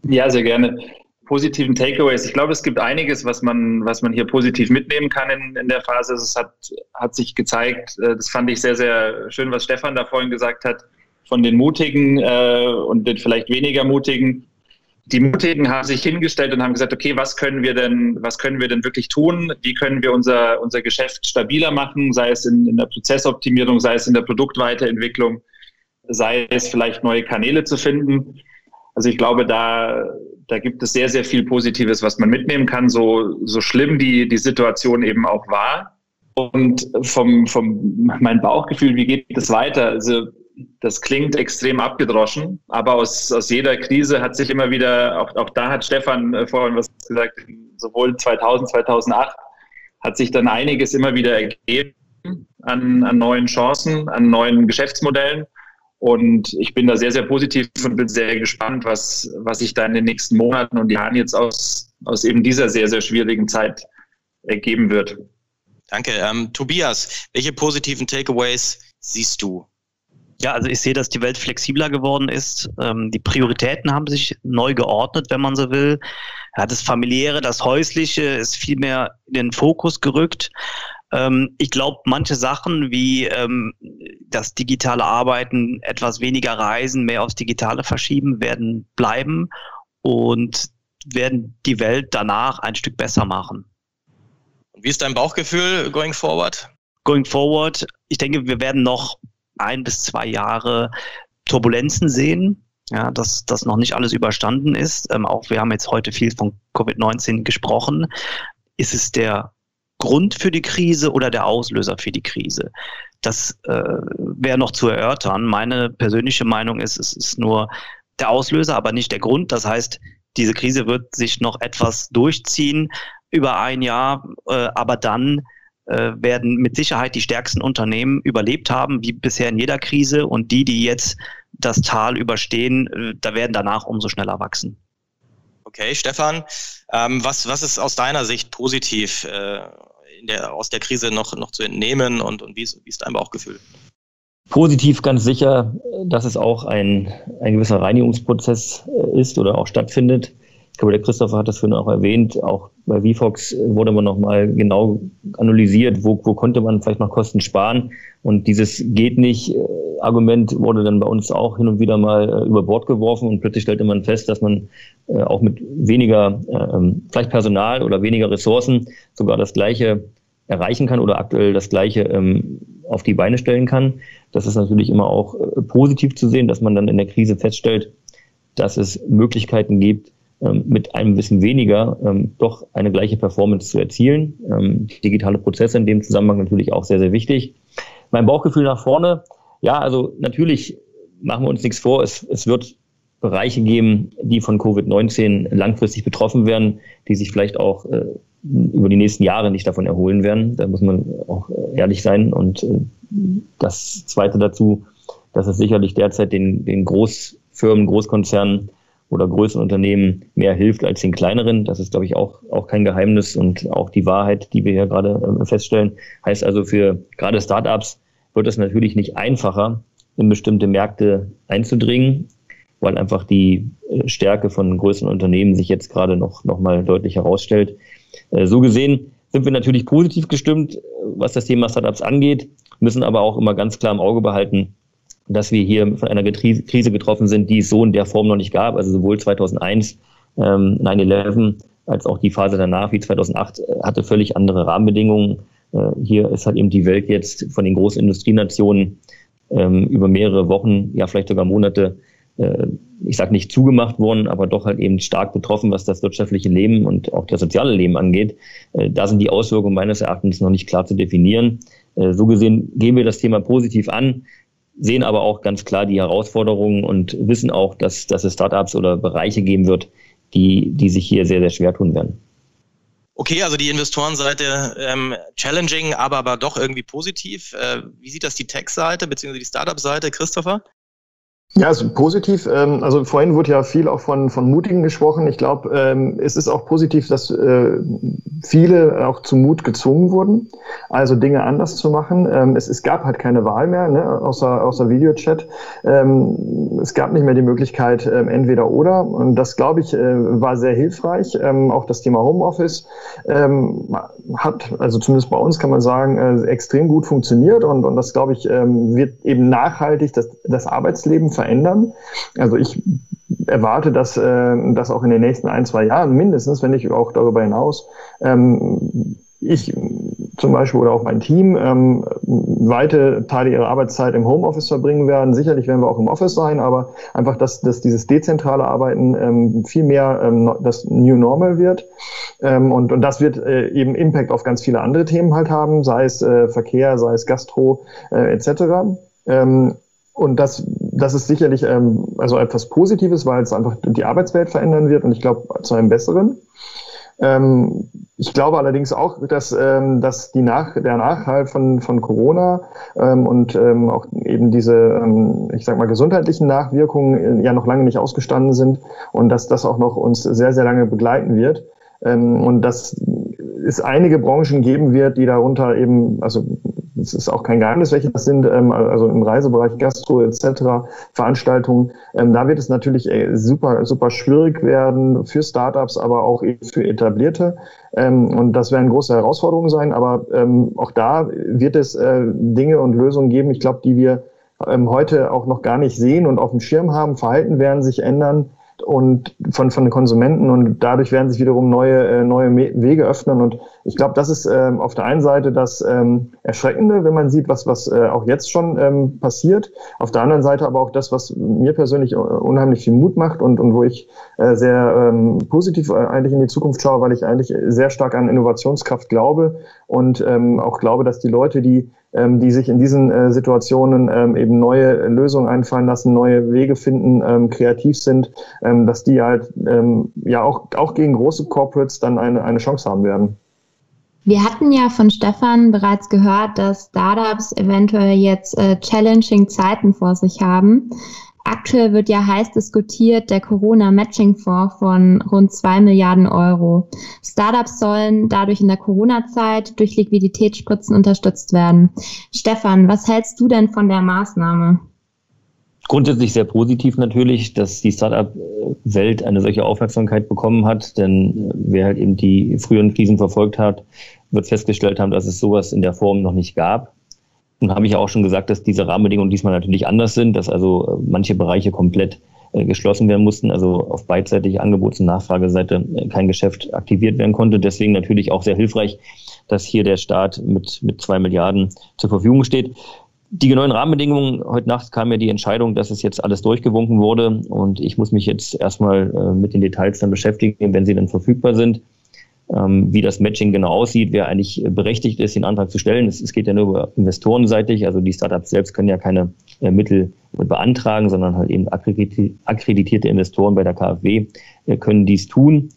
Ja, sehr gerne. Positiven Takeaways. Ich glaube, es gibt einiges, was man, was man hier positiv mitnehmen kann in, in der Phase. Es hat, hat sich gezeigt, äh, das fand ich sehr, sehr schön, was Stefan da vorhin gesagt hat, von den Mutigen äh, und den vielleicht weniger Mutigen die Mutigen haben sich hingestellt und haben gesagt, okay, was können wir denn, was können wir denn wirklich tun? Wie können wir unser, unser Geschäft stabiler machen, sei es in, in der Prozessoptimierung, sei es in der Produktweiterentwicklung, sei es vielleicht neue Kanäle zu finden. Also ich glaube, da, da gibt es sehr, sehr viel Positives, was man mitnehmen kann, so, so schlimm die, die Situation eben auch war. Und vom, vom, mein Bauchgefühl, wie geht es weiter? Also das klingt extrem abgedroschen, aber aus, aus jeder Krise hat sich immer wieder, auch, auch da hat Stefan äh, vorhin was gesagt, sowohl 2000, 2008 hat sich dann einiges immer wieder ergeben an, an neuen Chancen, an neuen Geschäftsmodellen. Und ich bin da sehr, sehr positiv und bin sehr gespannt, was, was sich da in den nächsten Monaten und Jahren jetzt aus, aus eben dieser sehr, sehr schwierigen Zeit ergeben wird.
Danke. Ähm, Tobias, welche positiven Takeaways siehst du
ja, also ich sehe, dass die Welt flexibler geworden ist. Ähm, die Prioritäten haben sich neu geordnet, wenn man so will. Ja, das familiäre, das häusliche ist viel mehr in den Fokus gerückt. Ähm, ich glaube, manche Sachen wie ähm, das digitale Arbeiten, etwas weniger Reisen, mehr aufs Digitale verschieben, werden bleiben und werden die Welt danach ein Stück besser machen.
Wie ist dein Bauchgefühl going forward?
Going forward, ich denke, wir werden noch ein bis zwei Jahre Turbulenzen sehen, ja, dass das noch nicht alles überstanden ist. Ähm, auch wir haben jetzt heute viel von Covid-19 gesprochen. Ist es der Grund für die Krise oder der Auslöser für die Krise? Das äh, wäre noch zu erörtern. Meine persönliche Meinung ist, es ist nur der Auslöser, aber nicht der Grund. Das heißt, diese Krise wird sich noch etwas durchziehen über ein Jahr, äh, aber dann werden mit Sicherheit die stärksten Unternehmen überlebt haben, wie bisher in jeder Krise. Und die, die jetzt das Tal überstehen, äh, da werden danach umso schneller wachsen.
Okay, Stefan, ähm, was, was ist aus deiner Sicht positiv äh, der, aus der Krise noch, noch zu entnehmen und, und wie, ist, wie ist dein Bauchgefühl?
Positiv ganz sicher, dass es auch ein, ein gewisser Reinigungsprozess äh, ist oder auch stattfindet glaube, der Christopher hat das vorhin auch erwähnt, auch bei VFox wurde man nochmal genau analysiert, wo, wo konnte man vielleicht noch Kosten sparen. Und dieses geht nicht äh, Argument wurde dann bei uns auch hin und wieder mal äh, über Bord geworfen und plötzlich stellte man fest, dass man äh, auch mit weniger ähm, vielleicht Personal oder weniger Ressourcen sogar das gleiche erreichen kann oder aktuell das gleiche ähm, auf die Beine stellen kann. Das ist natürlich immer auch positiv zu sehen, dass man dann in der Krise feststellt, dass es Möglichkeiten gibt, mit einem bisschen weniger ähm, doch eine gleiche Performance zu erzielen. Ähm, digitale Prozesse in dem Zusammenhang natürlich auch sehr, sehr wichtig. Mein Bauchgefühl nach vorne, ja, also natürlich machen wir uns nichts vor, es, es wird Bereiche geben, die von Covid-19 langfristig betroffen werden, die sich vielleicht auch äh, über die nächsten Jahre nicht davon erholen werden. Da muss man auch äh, ehrlich sein. Und äh, das Zweite dazu, dass es sicherlich derzeit den, den Großfirmen, Großkonzernen oder größeren Unternehmen mehr hilft als den kleineren. Das ist, glaube ich, auch, auch kein Geheimnis und auch die Wahrheit, die wir hier gerade äh, feststellen. Heißt also für gerade Startups wird es natürlich nicht einfacher, in bestimmte Märkte einzudringen, weil einfach die äh, Stärke von größeren Unternehmen sich jetzt gerade noch, noch mal deutlich herausstellt. Äh, so gesehen sind wir natürlich positiv gestimmt, was das Thema Startups angeht, müssen aber auch immer ganz klar im Auge behalten, dass wir hier von einer Krise getroffen sind, die es so in der Form noch nicht gab. Also sowohl 2001, ähm, 9-11, als auch die Phase danach, wie 2008, äh, hatte völlig andere Rahmenbedingungen. Äh, hier ist halt eben die Welt jetzt von den großen Industrienationen ähm, über mehrere Wochen, ja vielleicht sogar Monate, äh, ich sage nicht zugemacht worden, aber doch halt eben stark betroffen, was das wirtschaftliche Leben und auch das soziale Leben angeht. Äh, da sind die Auswirkungen meines Erachtens noch nicht klar zu definieren. Äh, so gesehen gehen wir das Thema positiv an sehen aber auch ganz klar die Herausforderungen und wissen auch, dass, dass es Startups oder Bereiche geben wird, die, die sich hier sehr, sehr schwer tun werden.
Okay, also die Investorenseite ähm, challenging, aber, aber doch irgendwie positiv. Äh, wie sieht das die Tech-Seite bzw. die Startup-Seite, Christopher?
Ja, also positiv. Ähm, also vorhin wurde ja viel auch von, von Mutigen gesprochen. Ich glaube, ähm, es ist auch positiv, dass äh, viele auch zu Mut gezwungen wurden, also Dinge anders zu machen. Ähm, es, es gab halt keine Wahl mehr, ne, außer, außer Videochat. Es gab nicht mehr die Möglichkeit, entweder oder. Und das, glaube ich, äh, war sehr hilfreich. Auch das Thema Homeoffice hat, also zumindest bei uns kann man sagen, äh, extrem gut funktioniert. Und, und das, glaube ich, wird eben nachhaltig das, das Arbeitsleben verändern. Also ich erwarte, dass äh, das auch in den nächsten ein, zwei Jahren mindestens, wenn nicht auch darüber hinaus, ähm, ich zum Beispiel oder auch mein Team ähm, weite Teile ihrer Arbeitszeit im Homeoffice verbringen werden. Sicherlich werden wir auch im Office sein, aber einfach, dass, dass dieses dezentrale Arbeiten ähm, viel mehr ähm, das New Normal wird. Ähm, und, und das wird äh, eben Impact auf ganz viele andere Themen halt haben, sei es äh, Verkehr, sei es Gastro äh, etc. Ähm, und das, das ist sicherlich ähm, also etwas Positives, weil es einfach die Arbeitswelt verändern wird und ich glaube zu einem besseren. Ähm, ich glaube allerdings auch, dass, ähm, dass die Nach der Nachhalt von, von Corona ähm, und ähm, auch eben diese, ähm, ich sag mal, gesundheitlichen Nachwirkungen äh, ja noch lange nicht ausgestanden sind und dass das auch noch uns sehr, sehr lange begleiten wird. Ähm, und dass es einige Branchen geben wird, die darunter eben, also es ist auch kein Geheimnis, welche das sind, ähm, also im Reisebereich Gastro etc., Veranstaltungen, ähm, da wird es natürlich äh, super, super schwierig werden für Startups, aber auch für etablierte. Ähm, und das werden große Herausforderungen sein, aber auch da wird es äh, Dinge und Lösungen geben, ich glaube, die wir heute auch noch gar nicht sehen und auf dem Schirm haben. Verhalten werden sich ändern und von, von den Konsumenten und dadurch werden sich wiederum neue, äh, neue Wege öffnen. Und ich glaube, das ist ähm, auf der einen Seite das ähm, Erschreckende, wenn man sieht, was, was äh, auch jetzt schon ähm, passiert. Auf der anderen Seite aber auch das, was mir persönlich unheimlich viel Mut macht und, und wo ich äh, sehr ähm, positiv äh, eigentlich in die Zukunft schaue, weil ich eigentlich sehr stark an Innovationskraft glaube und ähm, auch glaube, dass die Leute, die ähm, die sich in diesen äh, Situationen ähm, eben neue Lösungen einfallen lassen, neue Wege finden, ähm, kreativ sind, ähm, dass die halt ähm, ja auch, auch gegen große Corporates dann eine, eine Chance haben werden.
Wir hatten ja von Stefan bereits gehört, dass Startups eventuell jetzt äh, challenging Zeiten vor sich haben. Aktuell wird ja heiß diskutiert der Corona-Matching-Fonds von rund zwei Milliarden Euro. Startups sollen dadurch in der Corona-Zeit durch Liquiditätsspritzen unterstützt werden. Stefan, was hältst du denn von der Maßnahme?
Grundsätzlich sehr positiv natürlich, dass die Startup-Welt eine solche Aufmerksamkeit bekommen hat, denn wer halt eben die früheren Krisen verfolgt hat, wird festgestellt haben, dass es sowas in der Form noch nicht gab. Nun habe ich ja auch schon gesagt, dass diese Rahmenbedingungen diesmal natürlich anders sind, dass also äh, manche Bereiche komplett äh, geschlossen werden mussten, also auf beidseitiger Angebots- und Nachfrageseite äh, kein Geschäft aktiviert werden konnte. Deswegen natürlich auch sehr hilfreich, dass hier der Staat mit, mit zwei Milliarden zur Verfügung steht. Die genauen Rahmenbedingungen, heute Nacht kam ja die Entscheidung, dass es jetzt alles durchgewunken wurde und ich muss mich jetzt erstmal mit den Details dann beschäftigen, wenn sie dann verfügbar sind ähm, wie das Matching genau aussieht, wer eigentlich berechtigt ist, den Antrag zu stellen. Es, geht ja nur über investorenseitig, also die Startups selbst können ja keine äh, Mittel beantragen, sondern halt eben akkreditierte Investoren bei der KfW äh, können dies tun.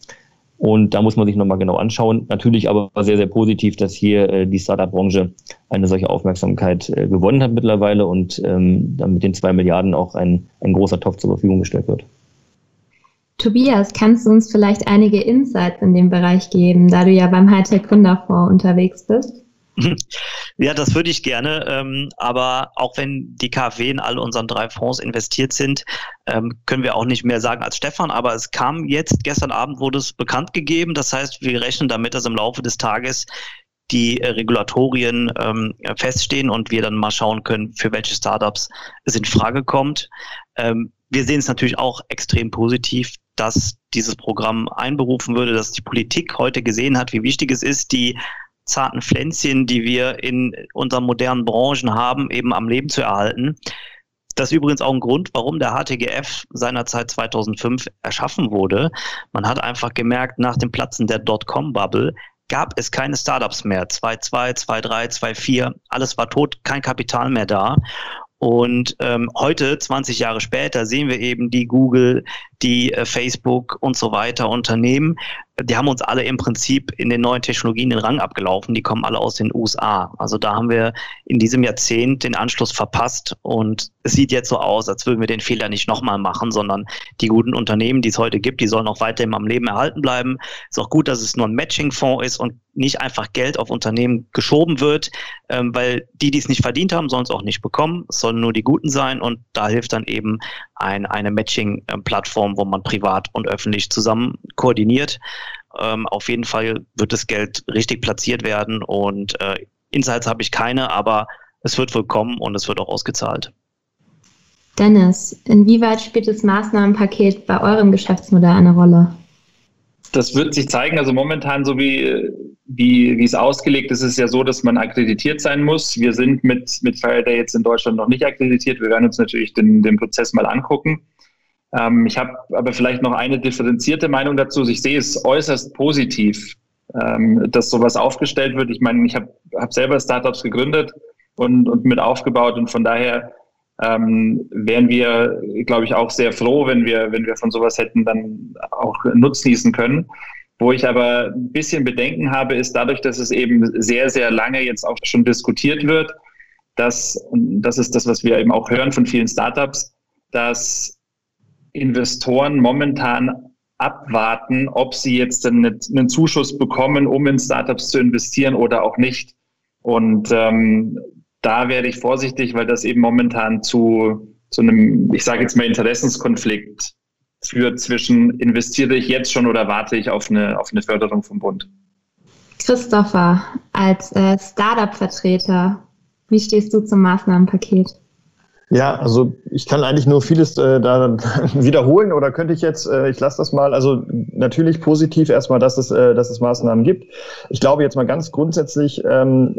Und da muss man sich nochmal genau anschauen. Natürlich aber sehr, sehr positiv, dass hier äh, die Startup-Branche eine solche Aufmerksamkeit äh, gewonnen hat mittlerweile und ähm, dann mit den zwei Milliarden auch ein, ein großer Topf zur Verfügung gestellt wird.
Tobias, kannst du uns vielleicht einige Insights in dem Bereich geben, da du ja beim Hightech Gründerfonds unterwegs bist? [LAUGHS]
Ja, das würde ich gerne. Ähm, aber auch wenn die KfW in all unseren drei Fonds investiert sind, ähm, können wir auch nicht mehr sagen als Stefan. Aber es kam jetzt, gestern Abend wurde es bekannt gegeben. Das heißt, wir rechnen damit, dass im Laufe des Tages die äh, Regulatorien ähm, feststehen und wir dann mal schauen können, für welche Startups es in Frage kommt. Wir sehen es natürlich auch extrem positiv, dass dieses Programm einberufen würde, dass die Politik heute gesehen hat, wie wichtig es ist, die zarten Pflänzchen, die wir in unseren modernen Branchen haben, eben am Leben zu erhalten. Das ist übrigens auch ein Grund, warum der HTGF seinerzeit 2005 erschaffen wurde. Man hat einfach gemerkt, nach dem Platzen der Dotcom-Bubble gab es keine Startups mehr. 2.2, 2.3, 2.4, alles war tot, kein Kapital mehr da. Und ähm, heute, 20 Jahre später, sehen wir eben die Google, die äh, Facebook und so weiter Unternehmen, die haben uns alle im Prinzip in den neuen Technologien den Rang abgelaufen. Die kommen alle aus den USA. Also da haben wir in diesem Jahrzehnt den Anschluss verpasst und es sieht jetzt so aus, als würden wir den Fehler nicht nochmal machen, sondern die guten Unternehmen, die es heute gibt, die sollen auch weiterhin am Leben erhalten bleiben. Ist auch gut, dass es nur ein Matching-Fonds ist und nicht einfach Geld auf Unternehmen geschoben wird, ähm, weil die, die es nicht verdient haben, sollen es auch nicht bekommen. Es sollen nur die Guten sein und da hilft dann eben ein, eine Matching-Plattform, wo man privat und öffentlich zusammen koordiniert. Ähm, auf jeden Fall wird das Geld richtig platziert werden und äh, Insights habe ich keine, aber es wird wohl kommen und es wird auch ausgezahlt.
Dennis, inwieweit spielt das Maßnahmenpaket bei eurem Geschäftsmodell eine Rolle?
Das wird sich zeigen. Also momentan, so wie, wie, wie es ausgelegt ist, ist es ja so, dass man akkreditiert sein muss. Wir sind mit, mit Faraday jetzt in Deutschland noch nicht akkreditiert. Wir werden uns natürlich den, den Prozess mal angucken. Ähm, ich habe aber vielleicht noch eine differenzierte Meinung dazu. Ich sehe es äußerst positiv, ähm, dass sowas aufgestellt wird. Ich meine, ich habe hab selber Startups gegründet und, und mit aufgebaut und von daher ähm, wären wir, glaube ich, auch sehr froh, wenn wir, wenn wir von sowas hätten dann auch nutznießen können. Wo ich aber ein bisschen Bedenken habe, ist dadurch, dass es eben sehr, sehr lange jetzt auch schon diskutiert wird, dass, und das ist das, was wir eben auch hören von vielen Startups, dass Investoren momentan abwarten, ob sie jetzt einen, Zuschuss bekommen, um in Startups zu investieren oder auch nicht. Und ähm, da werde ich vorsichtig, weil das eben momentan zu, zu einem, ich sage jetzt mal, Interessenskonflikt führt zwischen investiere ich jetzt schon oder warte ich auf eine, auf eine Förderung vom Bund.
Christopher, als äh, Startup-Vertreter, wie stehst du zum Maßnahmenpaket?
Ja, also ich kann eigentlich nur vieles äh, da [LAUGHS] wiederholen oder könnte ich jetzt, äh, ich lasse das mal, also natürlich positiv erstmal, dass es, äh, dass es Maßnahmen gibt. Ich glaube jetzt mal ganz grundsätzlich, ähm,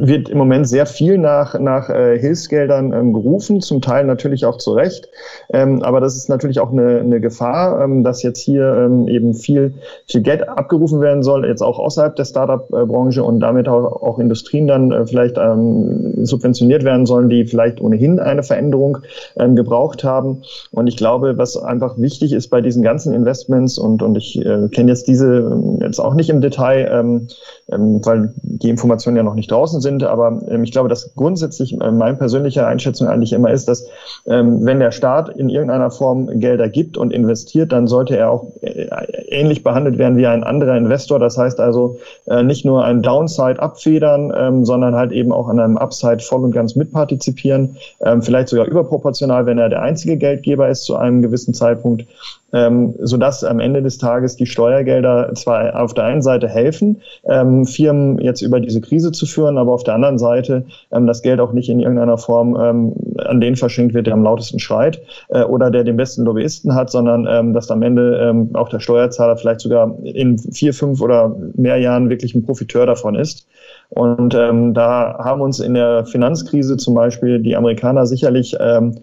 wird im Moment sehr viel nach, nach äh, Hilfsgeldern ähm, gerufen, zum Teil natürlich auch zu Recht. Ähm, aber das ist natürlich auch eine, eine Gefahr, ähm, dass jetzt hier ähm, eben viel, viel Geld abgerufen werden soll, jetzt auch außerhalb der Startup-Branche und damit auch, auch Industrien dann äh, vielleicht ähm, subventioniert werden sollen, die vielleicht ohnehin eine Veränderung ähm, gebraucht haben. Und ich glaube, was einfach wichtig ist bei diesen ganzen Investments und, und ich äh, kenne jetzt diese ähm, jetzt auch nicht im Detail, ähm, ähm, weil die Informationen ja noch nicht draußen sind, aber ähm, ich glaube, dass grundsätzlich äh, meine persönliche Einschätzung eigentlich immer ist, dass ähm, wenn der Staat in irgendeiner Form Gelder gibt und investiert, dann sollte er auch äh, ähnlich behandelt werden wie ein anderer Investor. Das heißt also äh, nicht nur ein Downside abfedern, ähm, sondern halt eben auch an einem Upside voll und ganz mitpartizipieren, ähm, vielleicht sogar überproportional, wenn er der einzige Geldgeber ist zu einem gewissen Zeitpunkt ähm, sodass am Ende des Tages die Steuergelder zwar auf der einen Seite helfen, ähm, Firmen jetzt über diese Krise zu führen, aber auf der anderen Seite ähm, das Geld auch nicht in irgendeiner Form ähm, an den verschenkt wird, der am lautesten schreit äh, oder der den besten Lobbyisten hat, sondern ähm, dass am Ende ähm, auch der Steuerzahler vielleicht sogar in vier, fünf oder mehr Jahren wirklich ein Profiteur davon ist. Und ähm, da haben uns in der Finanzkrise zum Beispiel die Amerikaner sicherlich ähm,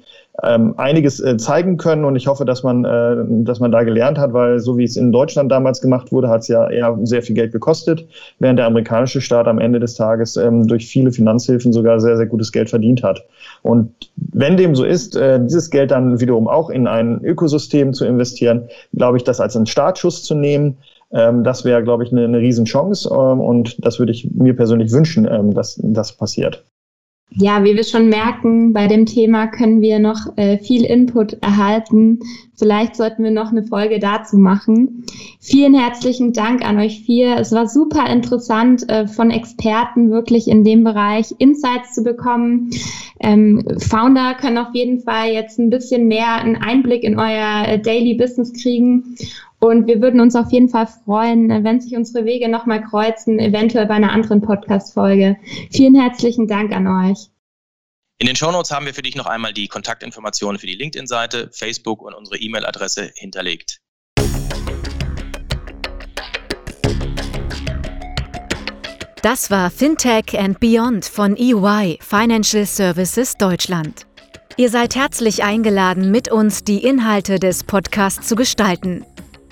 ähm, einiges äh, zeigen können und ich hoffe, dass man, äh, dass man da gelernt hat, weil so wie es in Deutschland damals gemacht wurde, hat es ja eher sehr viel Geld gekostet, während der amerikanische Staat am Ende des Tages ähm, durch viele Finanzhilfen sogar sehr, sehr gutes Geld verdient hat. Und wenn dem so ist, äh, dieses Geld dann wiederum auch in ein Ökosystem zu investieren, glaube ich, das als einen Startschuss zu nehmen, ähm, das wäre, glaube ich, eine, eine Riesenchance ähm, und das würde ich mir persönlich wünschen, ähm, dass das passiert.
Ja, wie wir schon merken, bei dem Thema können wir noch äh, viel Input erhalten. Vielleicht sollten wir noch eine Folge dazu machen. Vielen herzlichen Dank an euch vier. Es war super interessant, äh, von Experten wirklich in dem Bereich Insights zu bekommen. Ähm, Founder können auf jeden Fall jetzt ein bisschen mehr einen Einblick in euer äh, Daily Business kriegen. Und wir würden uns auf jeden Fall freuen, wenn sich unsere Wege nochmal kreuzen, eventuell bei einer anderen Podcast-Folge. Vielen herzlichen Dank an euch.
In den Shownotes haben wir für dich noch einmal die Kontaktinformationen für die LinkedIn-Seite, Facebook und unsere E-Mail-Adresse hinterlegt.
Das war Fintech and Beyond von EY Financial Services Deutschland. Ihr seid herzlich eingeladen, mit uns die Inhalte des Podcasts zu gestalten.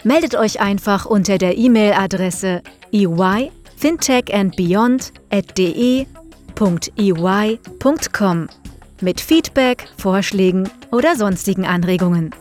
Meldet euch einfach unter der E-Mail-Adresse eyfintechandbeyond.de.ey.com mit Feedback, Vorschlägen oder sonstigen Anregungen.